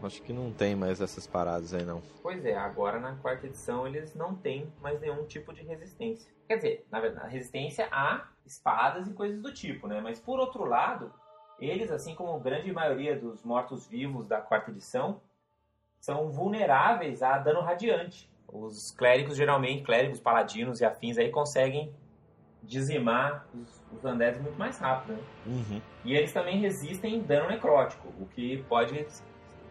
[SPEAKER 3] Acho que não tem mais essas paradas aí, não.
[SPEAKER 2] Pois é, agora na quarta edição eles não têm mais nenhum tipo de resistência. Quer dizer, na verdade, resistência a espadas e coisas do tipo, né? Mas por outro lado, eles, assim como a grande maioria dos mortos-vivos da quarta edição, são vulneráveis a dano radiante. Os clérigos, geralmente, clérigos, paladinos e afins aí conseguem dizimar os, os undeads muito mais rápido. Né?
[SPEAKER 3] Uhum.
[SPEAKER 2] E eles também resistem dano necrótico, o que pode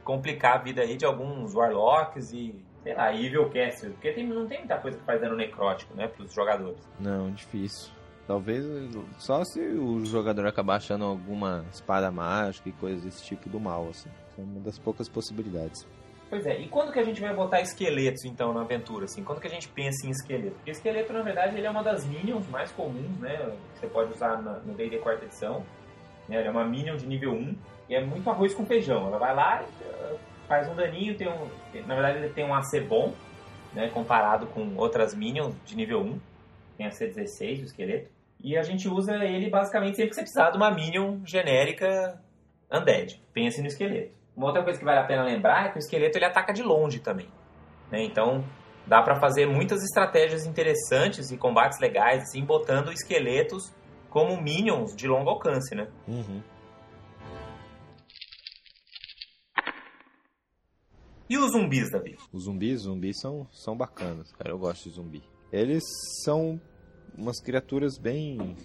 [SPEAKER 2] complicar a vida aí de alguns warlocks e, sei lá, evil casters, porque tem, não tem muita coisa que faz dano necrótico, né, para os jogadores.
[SPEAKER 3] Não, difícil. Talvez só se o jogador acabar achando alguma espada mágica e coisas desse tipo do mal, assim. É uma das poucas possibilidades.
[SPEAKER 2] Pois é, e quando que a gente vai botar esqueletos, então, na aventura, assim? Quando que a gente pensa em esqueleto? Porque esqueleto, na verdade, ele é uma das minions mais comuns, né? Que você pode usar na, no D&D quarta edição. Né? É uma minion de nível 1 e é muito arroz com feijão. Ela vai lá uh, faz um daninho, tem um... Na verdade, ele tem um AC bom, né, comparado com outras Minions de nível 1. Tem a C16, o esqueleto. E a gente usa ele basicamente sempre que você precisar de uma Minion genérica Undead. Pense no esqueleto. Uma outra coisa que vale a pena lembrar é que o esqueleto ele ataca de longe também. Né? Então dá para fazer muitas estratégias interessantes e combates legais, assim, botando esqueletos como minions de longo alcance, né?
[SPEAKER 3] Uhum.
[SPEAKER 2] E os zumbis, Davi?
[SPEAKER 3] Os zumbis, zumbis são, são bacanas, cara. Eu gosto de zumbi. Eles são umas criaturas bem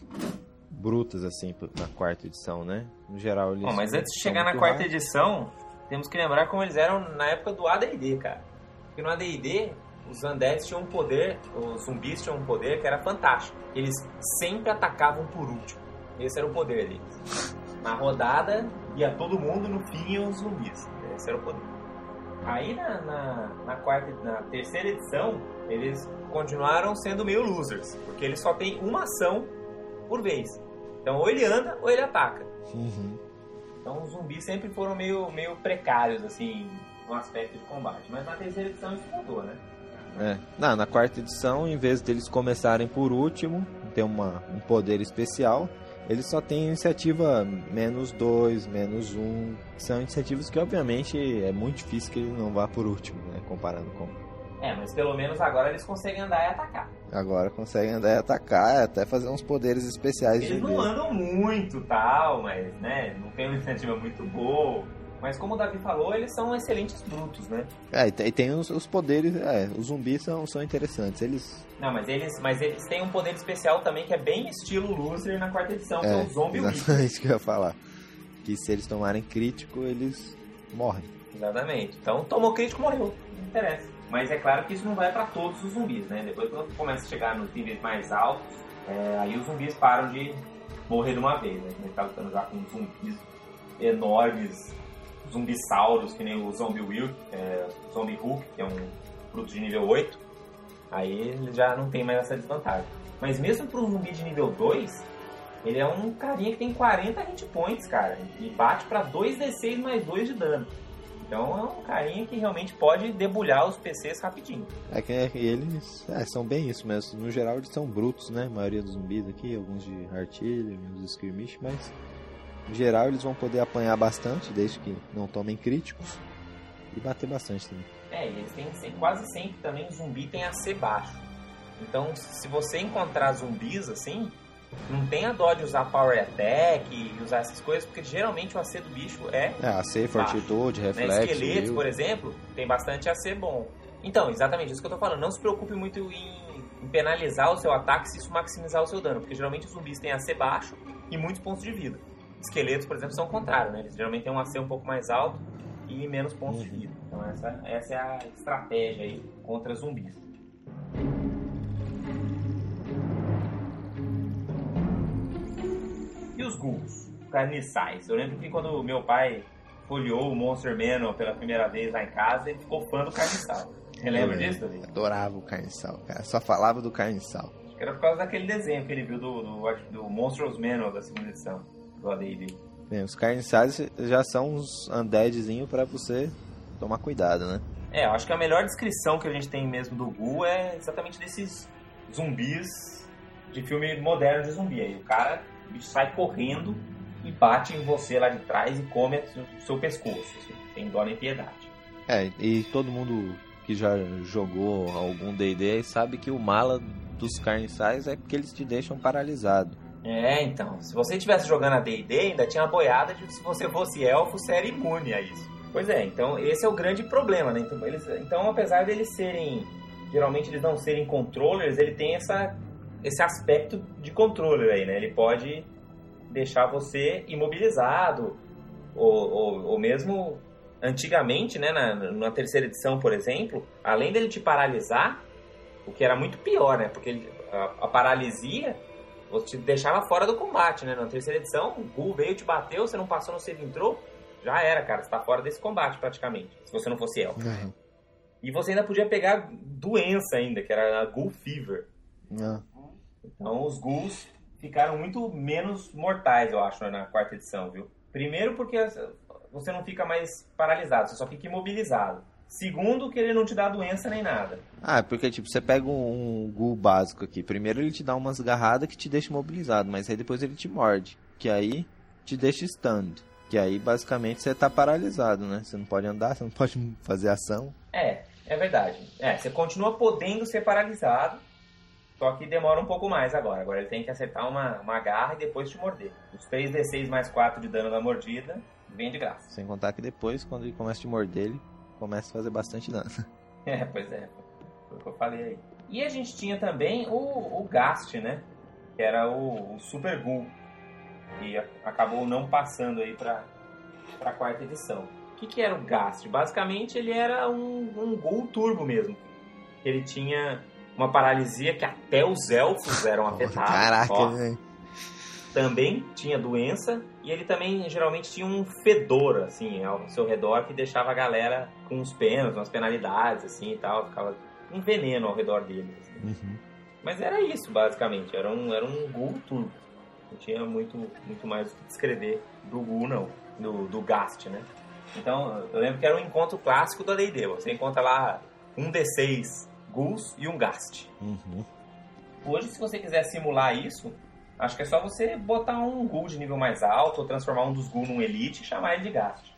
[SPEAKER 3] brutas, assim, na quarta edição, né? No geral, eles.
[SPEAKER 2] Bom, mas antes de chegar na quarta raros. edição, temos que lembrar como eles eram na época do ADD, cara. Porque no ADD, os Undeads tinham um poder, os zumbis tinham um poder que era fantástico. Eles sempre atacavam por último. Esse era o poder deles. Na rodada, ia todo mundo, no fim iam os zumbis. Esse era o poder. Aí na, na, na, quarta, na terceira edição, eles continuaram sendo meio losers, porque ele só tem uma ação por vez. Então ou ele anda ou ele ataca.
[SPEAKER 3] Uhum.
[SPEAKER 2] Então os zumbis sempre foram meio, meio precários, assim, no aspecto de combate. Mas na terceira edição isso mudou, né?
[SPEAKER 3] É. Não, na quarta edição, em vez deles começarem por último, ter uma, um poder especial, ele só tem iniciativa menos 2, menos 1. Um. São iniciativas que, obviamente, é muito difícil que ele não vá por último, né? Comparando com.
[SPEAKER 2] É, mas pelo menos agora eles conseguem andar e atacar.
[SPEAKER 3] Agora conseguem andar e atacar, até fazer uns poderes especiais
[SPEAKER 2] eles de não andam muito tal, mas, né? Não tem uma iniciativa muito boa. Mas como o Davi falou, eles são excelentes brutos, né?
[SPEAKER 3] É, e tem os, os poderes, é, os zumbis são, são interessantes. Eles.
[SPEAKER 2] Não, mas eles, mas eles têm um poder especial também que é bem estilo loser na quarta edição, é, que é o Zombie
[SPEAKER 3] Exatamente isso que eu ia falar. Que se eles tomarem crítico, eles morrem.
[SPEAKER 2] Exatamente. Então tomou crítico, morreu. Não interessa. Mas é claro que isso não vai para todos os zumbis, né? Depois quando começa a chegar nos níveis mais altos, é, aí os zumbis param de morrer de uma vez, né? A gente tá lutando já com zumbis enormes zumbissauros, que nem o Zombie Will, é, Zombie Hulk, que é um fruto de nível 8, aí ele já não tem mais essa desvantagem. Mas mesmo para um zumbi de nível 2, ele é um carinha que tem 40 hit points, cara, e bate para 2d6 mais 2 de dano. Então é um carinha que realmente pode debulhar os PCs rapidinho.
[SPEAKER 3] É que é, eles é, são bem isso mesmo. No geral eles são brutos, né? A maioria dos zumbis aqui, alguns de artilha, uns de skirmish, mas em geral, eles vão poder apanhar bastante, desde que não tomem críticos. E bater bastante também.
[SPEAKER 2] É, e eles têm quase sempre também o zumbi tem AC baixo. Então, se você encontrar zumbis assim, não tenha dó de usar Power Attack e usar essas coisas, porque geralmente o AC do bicho é.
[SPEAKER 3] É, AC, Fortitude, Reflexo. Né?
[SPEAKER 2] Esqueletos, por exemplo, tem bastante AC bom. Então, exatamente isso que eu tô falando. Não se preocupe muito em, em penalizar o seu ataque se isso maximizar o seu dano, porque geralmente os zumbis têm AC baixo e muitos pontos de vida esqueletos, por exemplo, são o contrário, né? Eles geralmente têm um AC um pouco mais alto e menos pontos de uhum. vida. Então essa, essa é a estratégia aí contra zumbis. Os ghouls, carniçais? Eu lembro que quando meu pai folheou o Monster Manual pela primeira vez lá em casa, ele ficou fã do carniçal. Você lembra disso, David?
[SPEAKER 3] Adorava o carniçal, cara. Só falava do carniçal.
[SPEAKER 2] Era por causa daquele desenho que ele viu do, do, do Monsters Manual da segunda edição do AD&D.
[SPEAKER 3] Bem, os carniçais já são uns undeadzinho para você tomar cuidado, né?
[SPEAKER 2] É, eu acho que a melhor descrição que a gente tem mesmo do Gu é exatamente desses zumbis de filme moderno de zumbi. Aí o cara bicho sai correndo e bate em você lá de trás e come o seu pescoço. Assim, tem dó nem piedade.
[SPEAKER 3] É, e todo mundo que já jogou algum D&D sabe que o mala dos carniçais é porque eles te deixam paralisado.
[SPEAKER 2] É, então. Se você estivesse jogando a D&D, ainda tinha a boiada de que se você fosse elfo, você era imune a isso. Pois é, então esse é o grande problema, né? Então, eles, então apesar deles serem... Geralmente eles não serem controllers, ele tem essa, esse aspecto de controller aí, né? Ele pode deixar você imobilizado, ou, ou, ou mesmo antigamente, né, na, na, terceira edição, por exemplo, além dele te paralisar, o que era muito pior, né? Porque ele, a, a paralisia você te deixava fora do combate, né? Na terceira edição, o Gu veio, te bateu, você não passou no save entrou, já era, cara. Você tá fora desse combate praticamente. Se você não fosse elfo. Uhum. E você ainda podia pegar doença ainda, que era a Ghoul Fever.
[SPEAKER 3] Uhum.
[SPEAKER 2] Então os Ghouls ficaram muito menos mortais, eu acho, na quarta edição, viu? Primeiro porque você não fica mais paralisado, você só fica imobilizado. Segundo, que ele não te dá doença nem nada.
[SPEAKER 3] Ah, porque tipo, você pega um, um Ghoul básico aqui. Primeiro ele te dá umas garradas que te deixa imobilizado, mas aí depois ele te morde. Que aí te deixa stunned. Que aí basicamente você tá paralisado, né? Você não pode andar, você não pode fazer ação.
[SPEAKER 2] É, é verdade. É, você continua podendo ser paralisado, só que demora um pouco mais agora. Agora ele tem que acertar uma, uma garra e depois te morder. Os 3d6 mais 4 de dano da mordida vem de graça.
[SPEAKER 3] Sem contar que depois, quando ele começa a te morder, ele começa a fazer bastante dano.
[SPEAKER 2] É, pois é. Foi o que eu falei aí. E a gente tinha também o, o Gast, né? Que era o, o Super Ghoul. E a, acabou não passando aí pra, pra quarta edição. O que, que era o Gast? Basicamente ele era um, um Ghoul turbo mesmo. Ele tinha uma paralisia que até os elfos eram afetados.
[SPEAKER 3] Caraca,
[SPEAKER 2] Ó, também tinha doença e ele também geralmente tinha um fedor assim ao seu redor que deixava a galera com uns penas, umas penalidades assim e tal, ficava um veneno ao redor dele. assim.
[SPEAKER 3] Uhum.
[SPEAKER 2] Mas era isso basicamente, era um era um ghoul turbo. Não tinha muito muito mais o que descrever do ghoul não, do, do Gast, né? Então, eu lembro que era um encontro clássico do AD&D, você encontra lá um D6 ghouls e um Gast.
[SPEAKER 3] Uhum.
[SPEAKER 2] Hoje, se você quiser simular isso, acho que é só você botar um ghoul de nível mais alto ou transformar um dos ghouls num elite e chamar ele de Gast.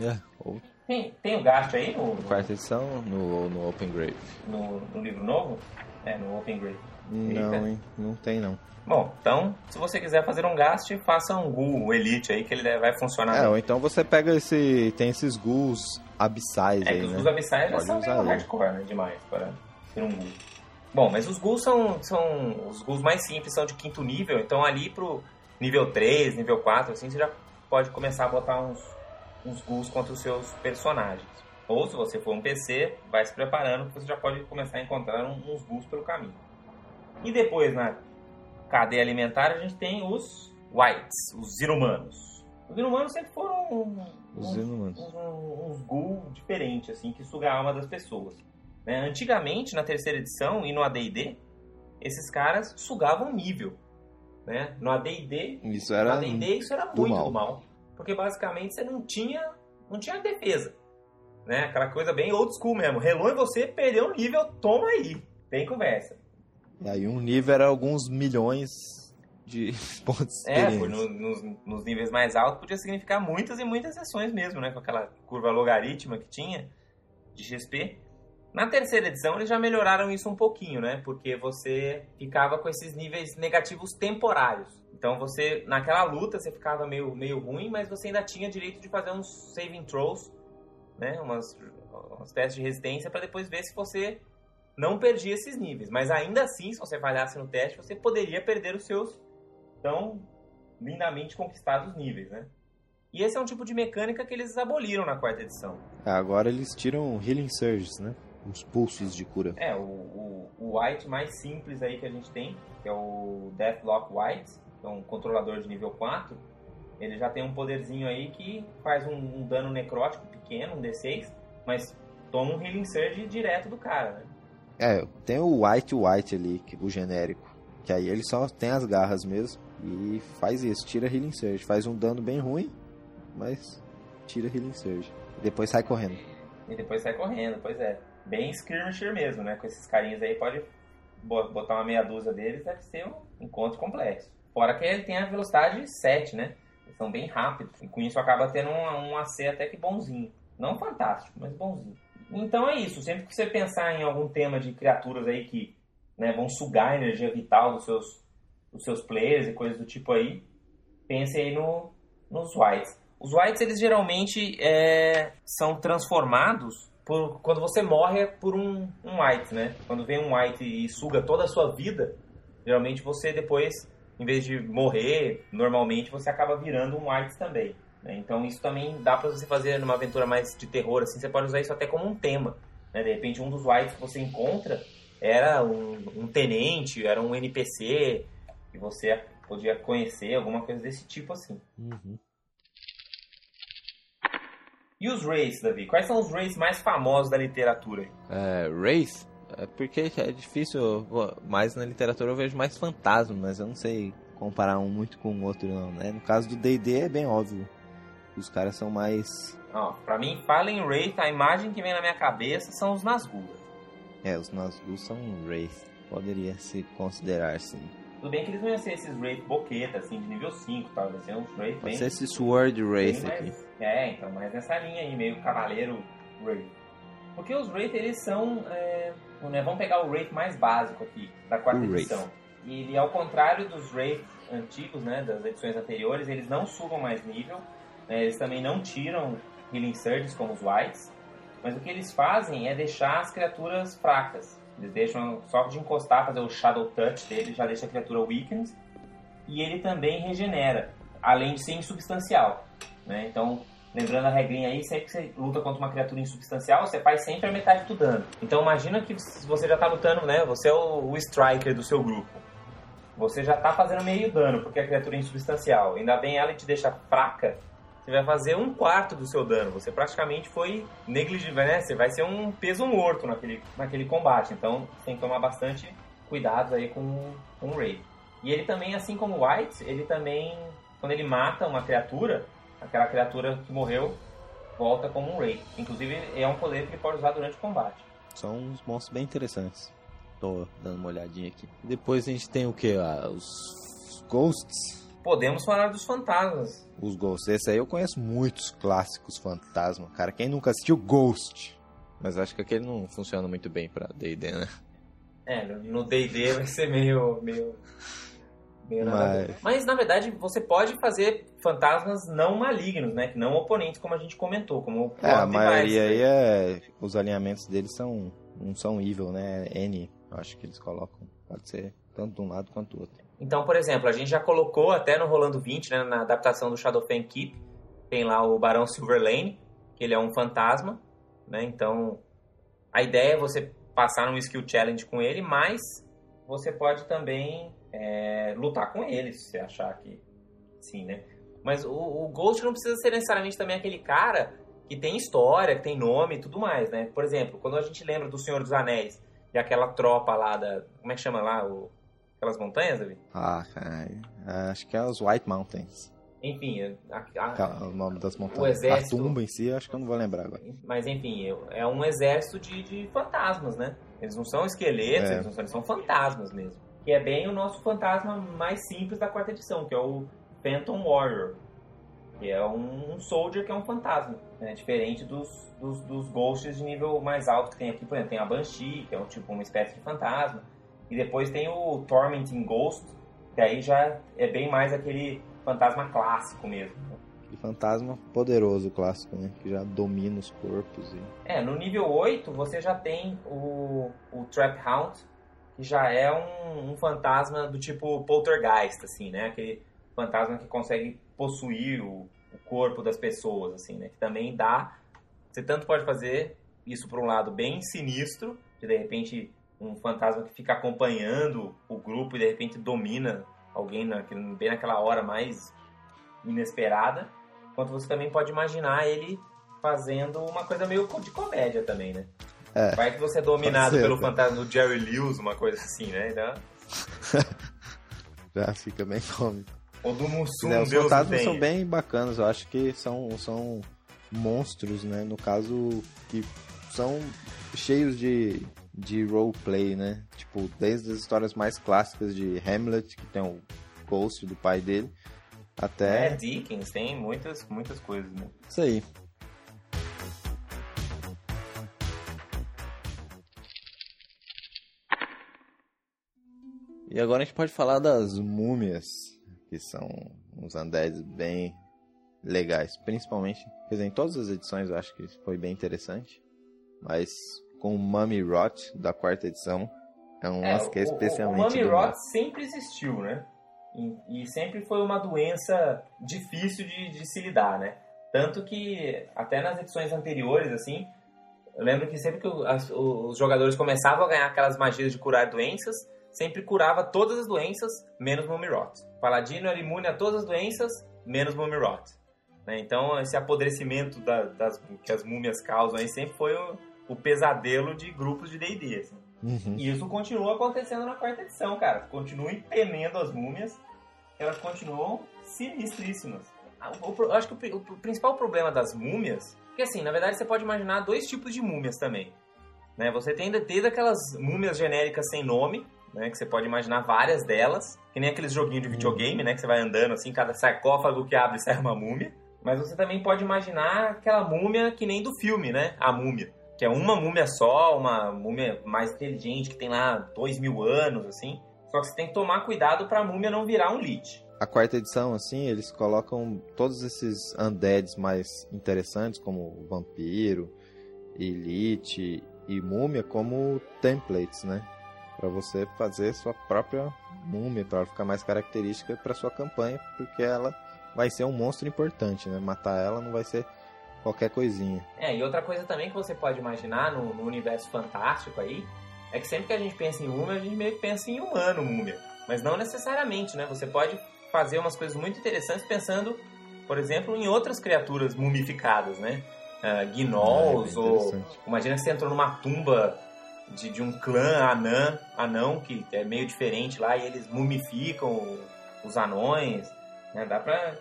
[SPEAKER 3] É, ou
[SPEAKER 2] Tem, tem o Gast aí no,
[SPEAKER 3] no quarta edição no, no Open Grave.
[SPEAKER 2] no, no livro novo? É, no Open Grade.
[SPEAKER 3] Não, hein? Não tem não.
[SPEAKER 2] Bom, então, se você quiser fazer um Gast, faça um ghoul elite aí que ele vai funcionar.
[SPEAKER 3] É,
[SPEAKER 2] bem.
[SPEAKER 3] ou então você pega esse. Tem esses ghouls abissais
[SPEAKER 2] É
[SPEAKER 3] aí,
[SPEAKER 2] que os
[SPEAKER 3] né?
[SPEAKER 2] ghouls abissais já são meio hardcore, né? Demais para ser um ghoul. Bom, mas os ghouls são, são... Os ghouls mais simples são de quinto nível, então ali pro nível 3, nível 4, assim, você já pode começar a botar uns, uns ghouls contra os seus personagens. Ou se você for um PC, vai se preparando, que você já pode começar a encontrar uns ghouls pelo caminho. E depois, na cadeia alimentar, a gente tem os whites, os inumanos. Os inumanos sempre foram um-
[SPEAKER 3] Os inumanos.
[SPEAKER 2] uns, uns ghoul diferentes, assim, que suga a alma das pessoas. né? Antigamente, na terceira edição e no AD&D, esses caras sugavam nível. Né? No AD&D,
[SPEAKER 3] Isso
[SPEAKER 2] no
[SPEAKER 3] era.
[SPEAKER 2] AD&D isso era muito
[SPEAKER 3] mal.
[SPEAKER 2] mal. Porque basicamente você não tinha, não tinha defesa. Né? Aquela coisa bem old school mesmo. Relou em você, perdeu o nível, toma aí. Tem conversa.
[SPEAKER 3] E aí um nível era alguns milhões de pontos
[SPEAKER 2] É, por no- nos, nos níveis mais altos podia significar muitas e muitas sessões mesmo, né? Com aquela curva logarítmica que tinha de XP. Na terceira edição eles já melhoraram isso um pouquinho, né? Porque você ficava com esses níveis negativos temporários. Então você, naquela luta, você ficava meio, meio ruim, mas você ainda tinha direito de fazer uns saving throws, né? Umas, uns testes de resistência para depois ver se você não perdia esses níveis. Mas ainda assim, se você falhasse no teste, você poderia perder os seus tão lindamente conquistados níveis, né? E esse é um tipo de mecânica que eles aboliram na quarta edição.
[SPEAKER 3] É, Agora eles tiram Healing Surges, né? Uns pulsos de cura.
[SPEAKER 2] É, o, o, o White mais simples aí que a gente tem, que é o Deathlock White, que é um controlador de nível 4, ele já tem um poderzinho aí que faz um, um dano necrótico pequeno, um D6, mas toma um Healing Surge direto do cara, né?
[SPEAKER 3] É, tem o White White ali, que- o genérico. Que aí ele só tem as garras mesmo. E faz isso, tira Healing Surge. Faz um dano bem ruim, mas tira Healing Surge. E depois sai correndo.
[SPEAKER 2] E depois sai correndo, pois é. Bem skirmisher mesmo, né? Com esses carinhas aí, pode bo- botar uma meia dúzia deles, deve ser um encontro complexo. Fora que ele tem a velocidade 7, né? Eles são bem rápidos. E com isso acaba tendo um, um AC até que bonzinho. Não fantástico, mas bonzinho. Então é isso. Sempre que você pensar em algum tema de criaturas aí que né, vão sugar a energia vital dos seus, dos seus players e coisas do tipo aí, pense aí no, nos whites. Os whites, eles geralmente é, são transformados por, quando você morre por um, um white, né? Quando vem um white e suga toda a sua vida, geralmente você depois, em vez de morrer, normalmente você acaba virando um white também. né? Então isso também dá pra você fazer numa aventura mais de terror, assim, você pode usar isso até como um tema. Né? De repente um dos whites que você encontra era um, um tenente, era um NPC, que você podia conhecer, alguma coisa desse tipo assim.
[SPEAKER 3] Uhum.
[SPEAKER 2] E os Rays, Davi? Quais são os Rays mais famosos da literatura?
[SPEAKER 3] É, Race, é porque é difícil, pô, mais na literatura eu vejo mais fantasma, mas eu não sei comparar um muito com o outro não, né? No caso do D&D é bem óbvio. Os caras são mais.
[SPEAKER 2] Ó, pra mim, Fallen Wraith, a imagem que vem na minha cabeça são os Nazgûl.
[SPEAKER 3] É, os Nazgûl são Wraith. Poderia se considerar, sim.
[SPEAKER 2] Tudo bem que eles não iam ser esses Wraith boqueta, assim, de nível 5 e tal. Iam ser uns Wraith bem...
[SPEAKER 3] ser esse Sword Wraith aqui.
[SPEAKER 2] É, então, mais nessa linha aí, meio cavaleiro Wraith. Porque os Wraith, eles são... É, né, vamos pegar o Wraith mais básico aqui, da quarta edição. E ele, ao contrário dos Wraith antigos, né, das edições anteriores, eles não subam mais nível. né, eles também não tiram Healing Surges como os Whites. Mas o que eles fazem é deixar as criaturas fracas. Eles deixam só de encostar, fazer o Shadow Touch dele, já deixa a criatura weakened. E ele também regenera, além de ser insubstancial. Né? Então, lembrando a regrinha aí, sempre que você luta contra uma criatura insubstancial, você faz sempre a metade do dano. Então imagina que você já tá lutando, né? Você é o, o striker do seu grupo. Você já tá fazendo meio dano, porque a criatura é insubstancial. Ainda bem ela te deixa fraca, você vai fazer um quarto do seu dano. Você praticamente foi negligível, né? Você vai ser um peso morto naquele, naquele combate. Então tem que tomar bastante cuidado aí com, com o Raid. E ele também, assim como o White, ele também, quando ele mata uma criatura, aquela criatura que morreu volta como um Raid. Inclusive é um poder que ele pode usar durante o combate.
[SPEAKER 3] São uns monstros bem interessantes. Tô dando uma olhadinha aqui. Depois a gente tem o que? Ah, os Ghosts.
[SPEAKER 2] Podemos falar dos fantasmas.
[SPEAKER 3] Os Ghosts. Esse aí eu conheço muitos clássicos fantasma. Cara, quem nunca assistiu Ghost? Mas acho que aquele não funciona muito bem pra D&D, né?
[SPEAKER 2] É, no- D&D vai ser meio... meio... meio.
[SPEAKER 3] Mas-
[SPEAKER 2] Mas, na verdade, você pode fazer fantasmas não malignos, né? Que não oponentes, como a gente comentou. Como o
[SPEAKER 3] É, a maioria
[SPEAKER 2] Device,
[SPEAKER 3] aí
[SPEAKER 2] né?
[SPEAKER 3] é... Os alinhamentos deles são... Não são evil, né? N, eu acho que eles colocam. Pode ser tanto de um lado quanto do outro.
[SPEAKER 2] Então, por exemplo, a gente já colocou até no Rolando 20, né, na adaptação do Shadowfen Keep, tem lá o Barão Silverlane, que ele é um fantasma, né? Então, a ideia é você passar num skill challenge com ele, mas você pode também é, lutar com ele, se você achar que sim, né? Mas o, o Ghost não precisa ser necessariamente também aquele cara que tem história, que tem nome e tudo mais, né? Por exemplo, quando a gente lembra do Senhor dos Anéis e aquela tropa lá da... Como é que chama lá? O, aquelas montanhas, Davi?
[SPEAKER 3] Ah, cara, acho que é os White Mountains.
[SPEAKER 2] Enfim, a- a-
[SPEAKER 3] é o nome das montanhas.
[SPEAKER 2] O exército-
[SPEAKER 3] A tumba em si, acho que eu não vou lembrar agora.
[SPEAKER 2] mas enfim, eu- é um exército de, de fantasmas, né? Eles não são esqueletos,
[SPEAKER 3] É.
[SPEAKER 2] eles, não são, eles são fantasmas mesmo. Que é bem o nosso fantasma mais simples da quarta edição, que é o Phantom Warrior. Que é um, um soldier que é um fantasma, né? Diferente dos, dos, dos ghosts de nível mais alto que tem aqui, por exemplo, tem a Banshee, que é um tipo uma espécie de fantasma. E depois tem o Tormenting Ghost, que aí já é bem mais aquele fantasma clássico mesmo.
[SPEAKER 3] Aquele fantasma poderoso clássico, né? Que já domina os corpos. E...
[SPEAKER 2] É, no nível 8 você já tem o, o Trap Hound, que já é um, um fantasma do tipo poltergeist, assim, né? Aquele fantasma que consegue possuir o, o corpo das pessoas, assim, né? Que também dá... Você tanto pode fazer isso por um lado bem sinistro, de de repente um fantasma que fica acompanhando o grupo e de repente domina alguém na, bem naquela hora mais inesperada, quanto você também pode imaginar ele fazendo uma coisa meio de comédia também, né?
[SPEAKER 3] É,
[SPEAKER 2] Vai que você é dominado
[SPEAKER 3] ser,
[SPEAKER 2] pelo
[SPEAKER 3] né?
[SPEAKER 2] fantasma do Jerry Lewis, uma coisa assim, né? Então,
[SPEAKER 3] já fica bem cômico.
[SPEAKER 2] ou do Mussum,
[SPEAKER 3] Né, os
[SPEAKER 2] Deus
[SPEAKER 3] fantasmas são bem bacanas, eu acho que são, são monstros, né? No caso, que são cheios de, de roleplay, né? Tipo, desde as histórias mais clássicas de Hamlet, que tem o Ghost do pai dele,
[SPEAKER 2] É,
[SPEAKER 3] até
[SPEAKER 2] Dickens, tem muitas, muitas coisas, né?
[SPEAKER 3] isso aí. E agora a gente pode falar das múmias, que são uns undeads bem legais, principalmente, quer dizer, em todas as edições eu acho que foi bem interessante, mas com o Mummy Rot da quarta edição, é um lance que é
[SPEAKER 2] o- o-
[SPEAKER 3] especialmente
[SPEAKER 2] O, Mummy Rot sempre existiu, né? E, e sempre foi uma doença difícil de, de se lidar, né? Tanto que até nas edições anteriores, assim, eu lembro que sempre que o- as- os jogadores começavam a ganhar aquelas magias de curar doenças, sempre curava todas as doenças, menos Mummy Rot. Paladino era imune a todas as doenças, menos Mummy Rot. né? Então, esse apodrecimento da- das, que as múmias causam aí sempre foi o, o pesadelo de grupos de D&D, assim.
[SPEAKER 3] Uhum.
[SPEAKER 2] E isso continua acontecendo na quarta edição, cara. Continua empenando as múmias, elas continuam sinistríssimas. Eu acho que o, o, principal problema das múmias... Porque assim, na verdade você pode imaginar dois tipos de múmias também. Né? Você tem desde aquelas múmias genéricas sem nome, né? Que você pode imaginar várias delas. Que nem aqueles joguinhos de videogame, né? Que você vai andando assim, cada sarcófago que abre sai uma múmia. Mas você também pode imaginar aquela múmia que nem do filme, né? A múmia. Que é uma múmia só, uma múmia mais inteligente, que tem lá dois mil anos, assim. Só que você tem que tomar cuidado pra múmia não virar um lich.
[SPEAKER 3] A quarta edição, assim, eles colocam todos esses undeads mais interessantes, como vampiro, elite e múmia, como templates, né? para você fazer sua própria múmia, para ficar mais característica para sua campanha, porque ela vai ser um monstro importante, né? Matar ela não vai ser qualquer coisinha.
[SPEAKER 2] É, e outra coisa também que você pode imaginar no, no universo fantástico aí, é que sempre que a gente pensa em múmia, a gente meio que pensa em humano múmia. Mas não necessariamente, né? Você pode fazer umas coisas muito interessantes pensando, por exemplo, em outras criaturas mumificadas, né? Uh, gnolls, é, ou imagina que você entrou numa tumba de, de um clã anã, anão, que é meio diferente lá, e eles mumificam os anões, né? Dá pra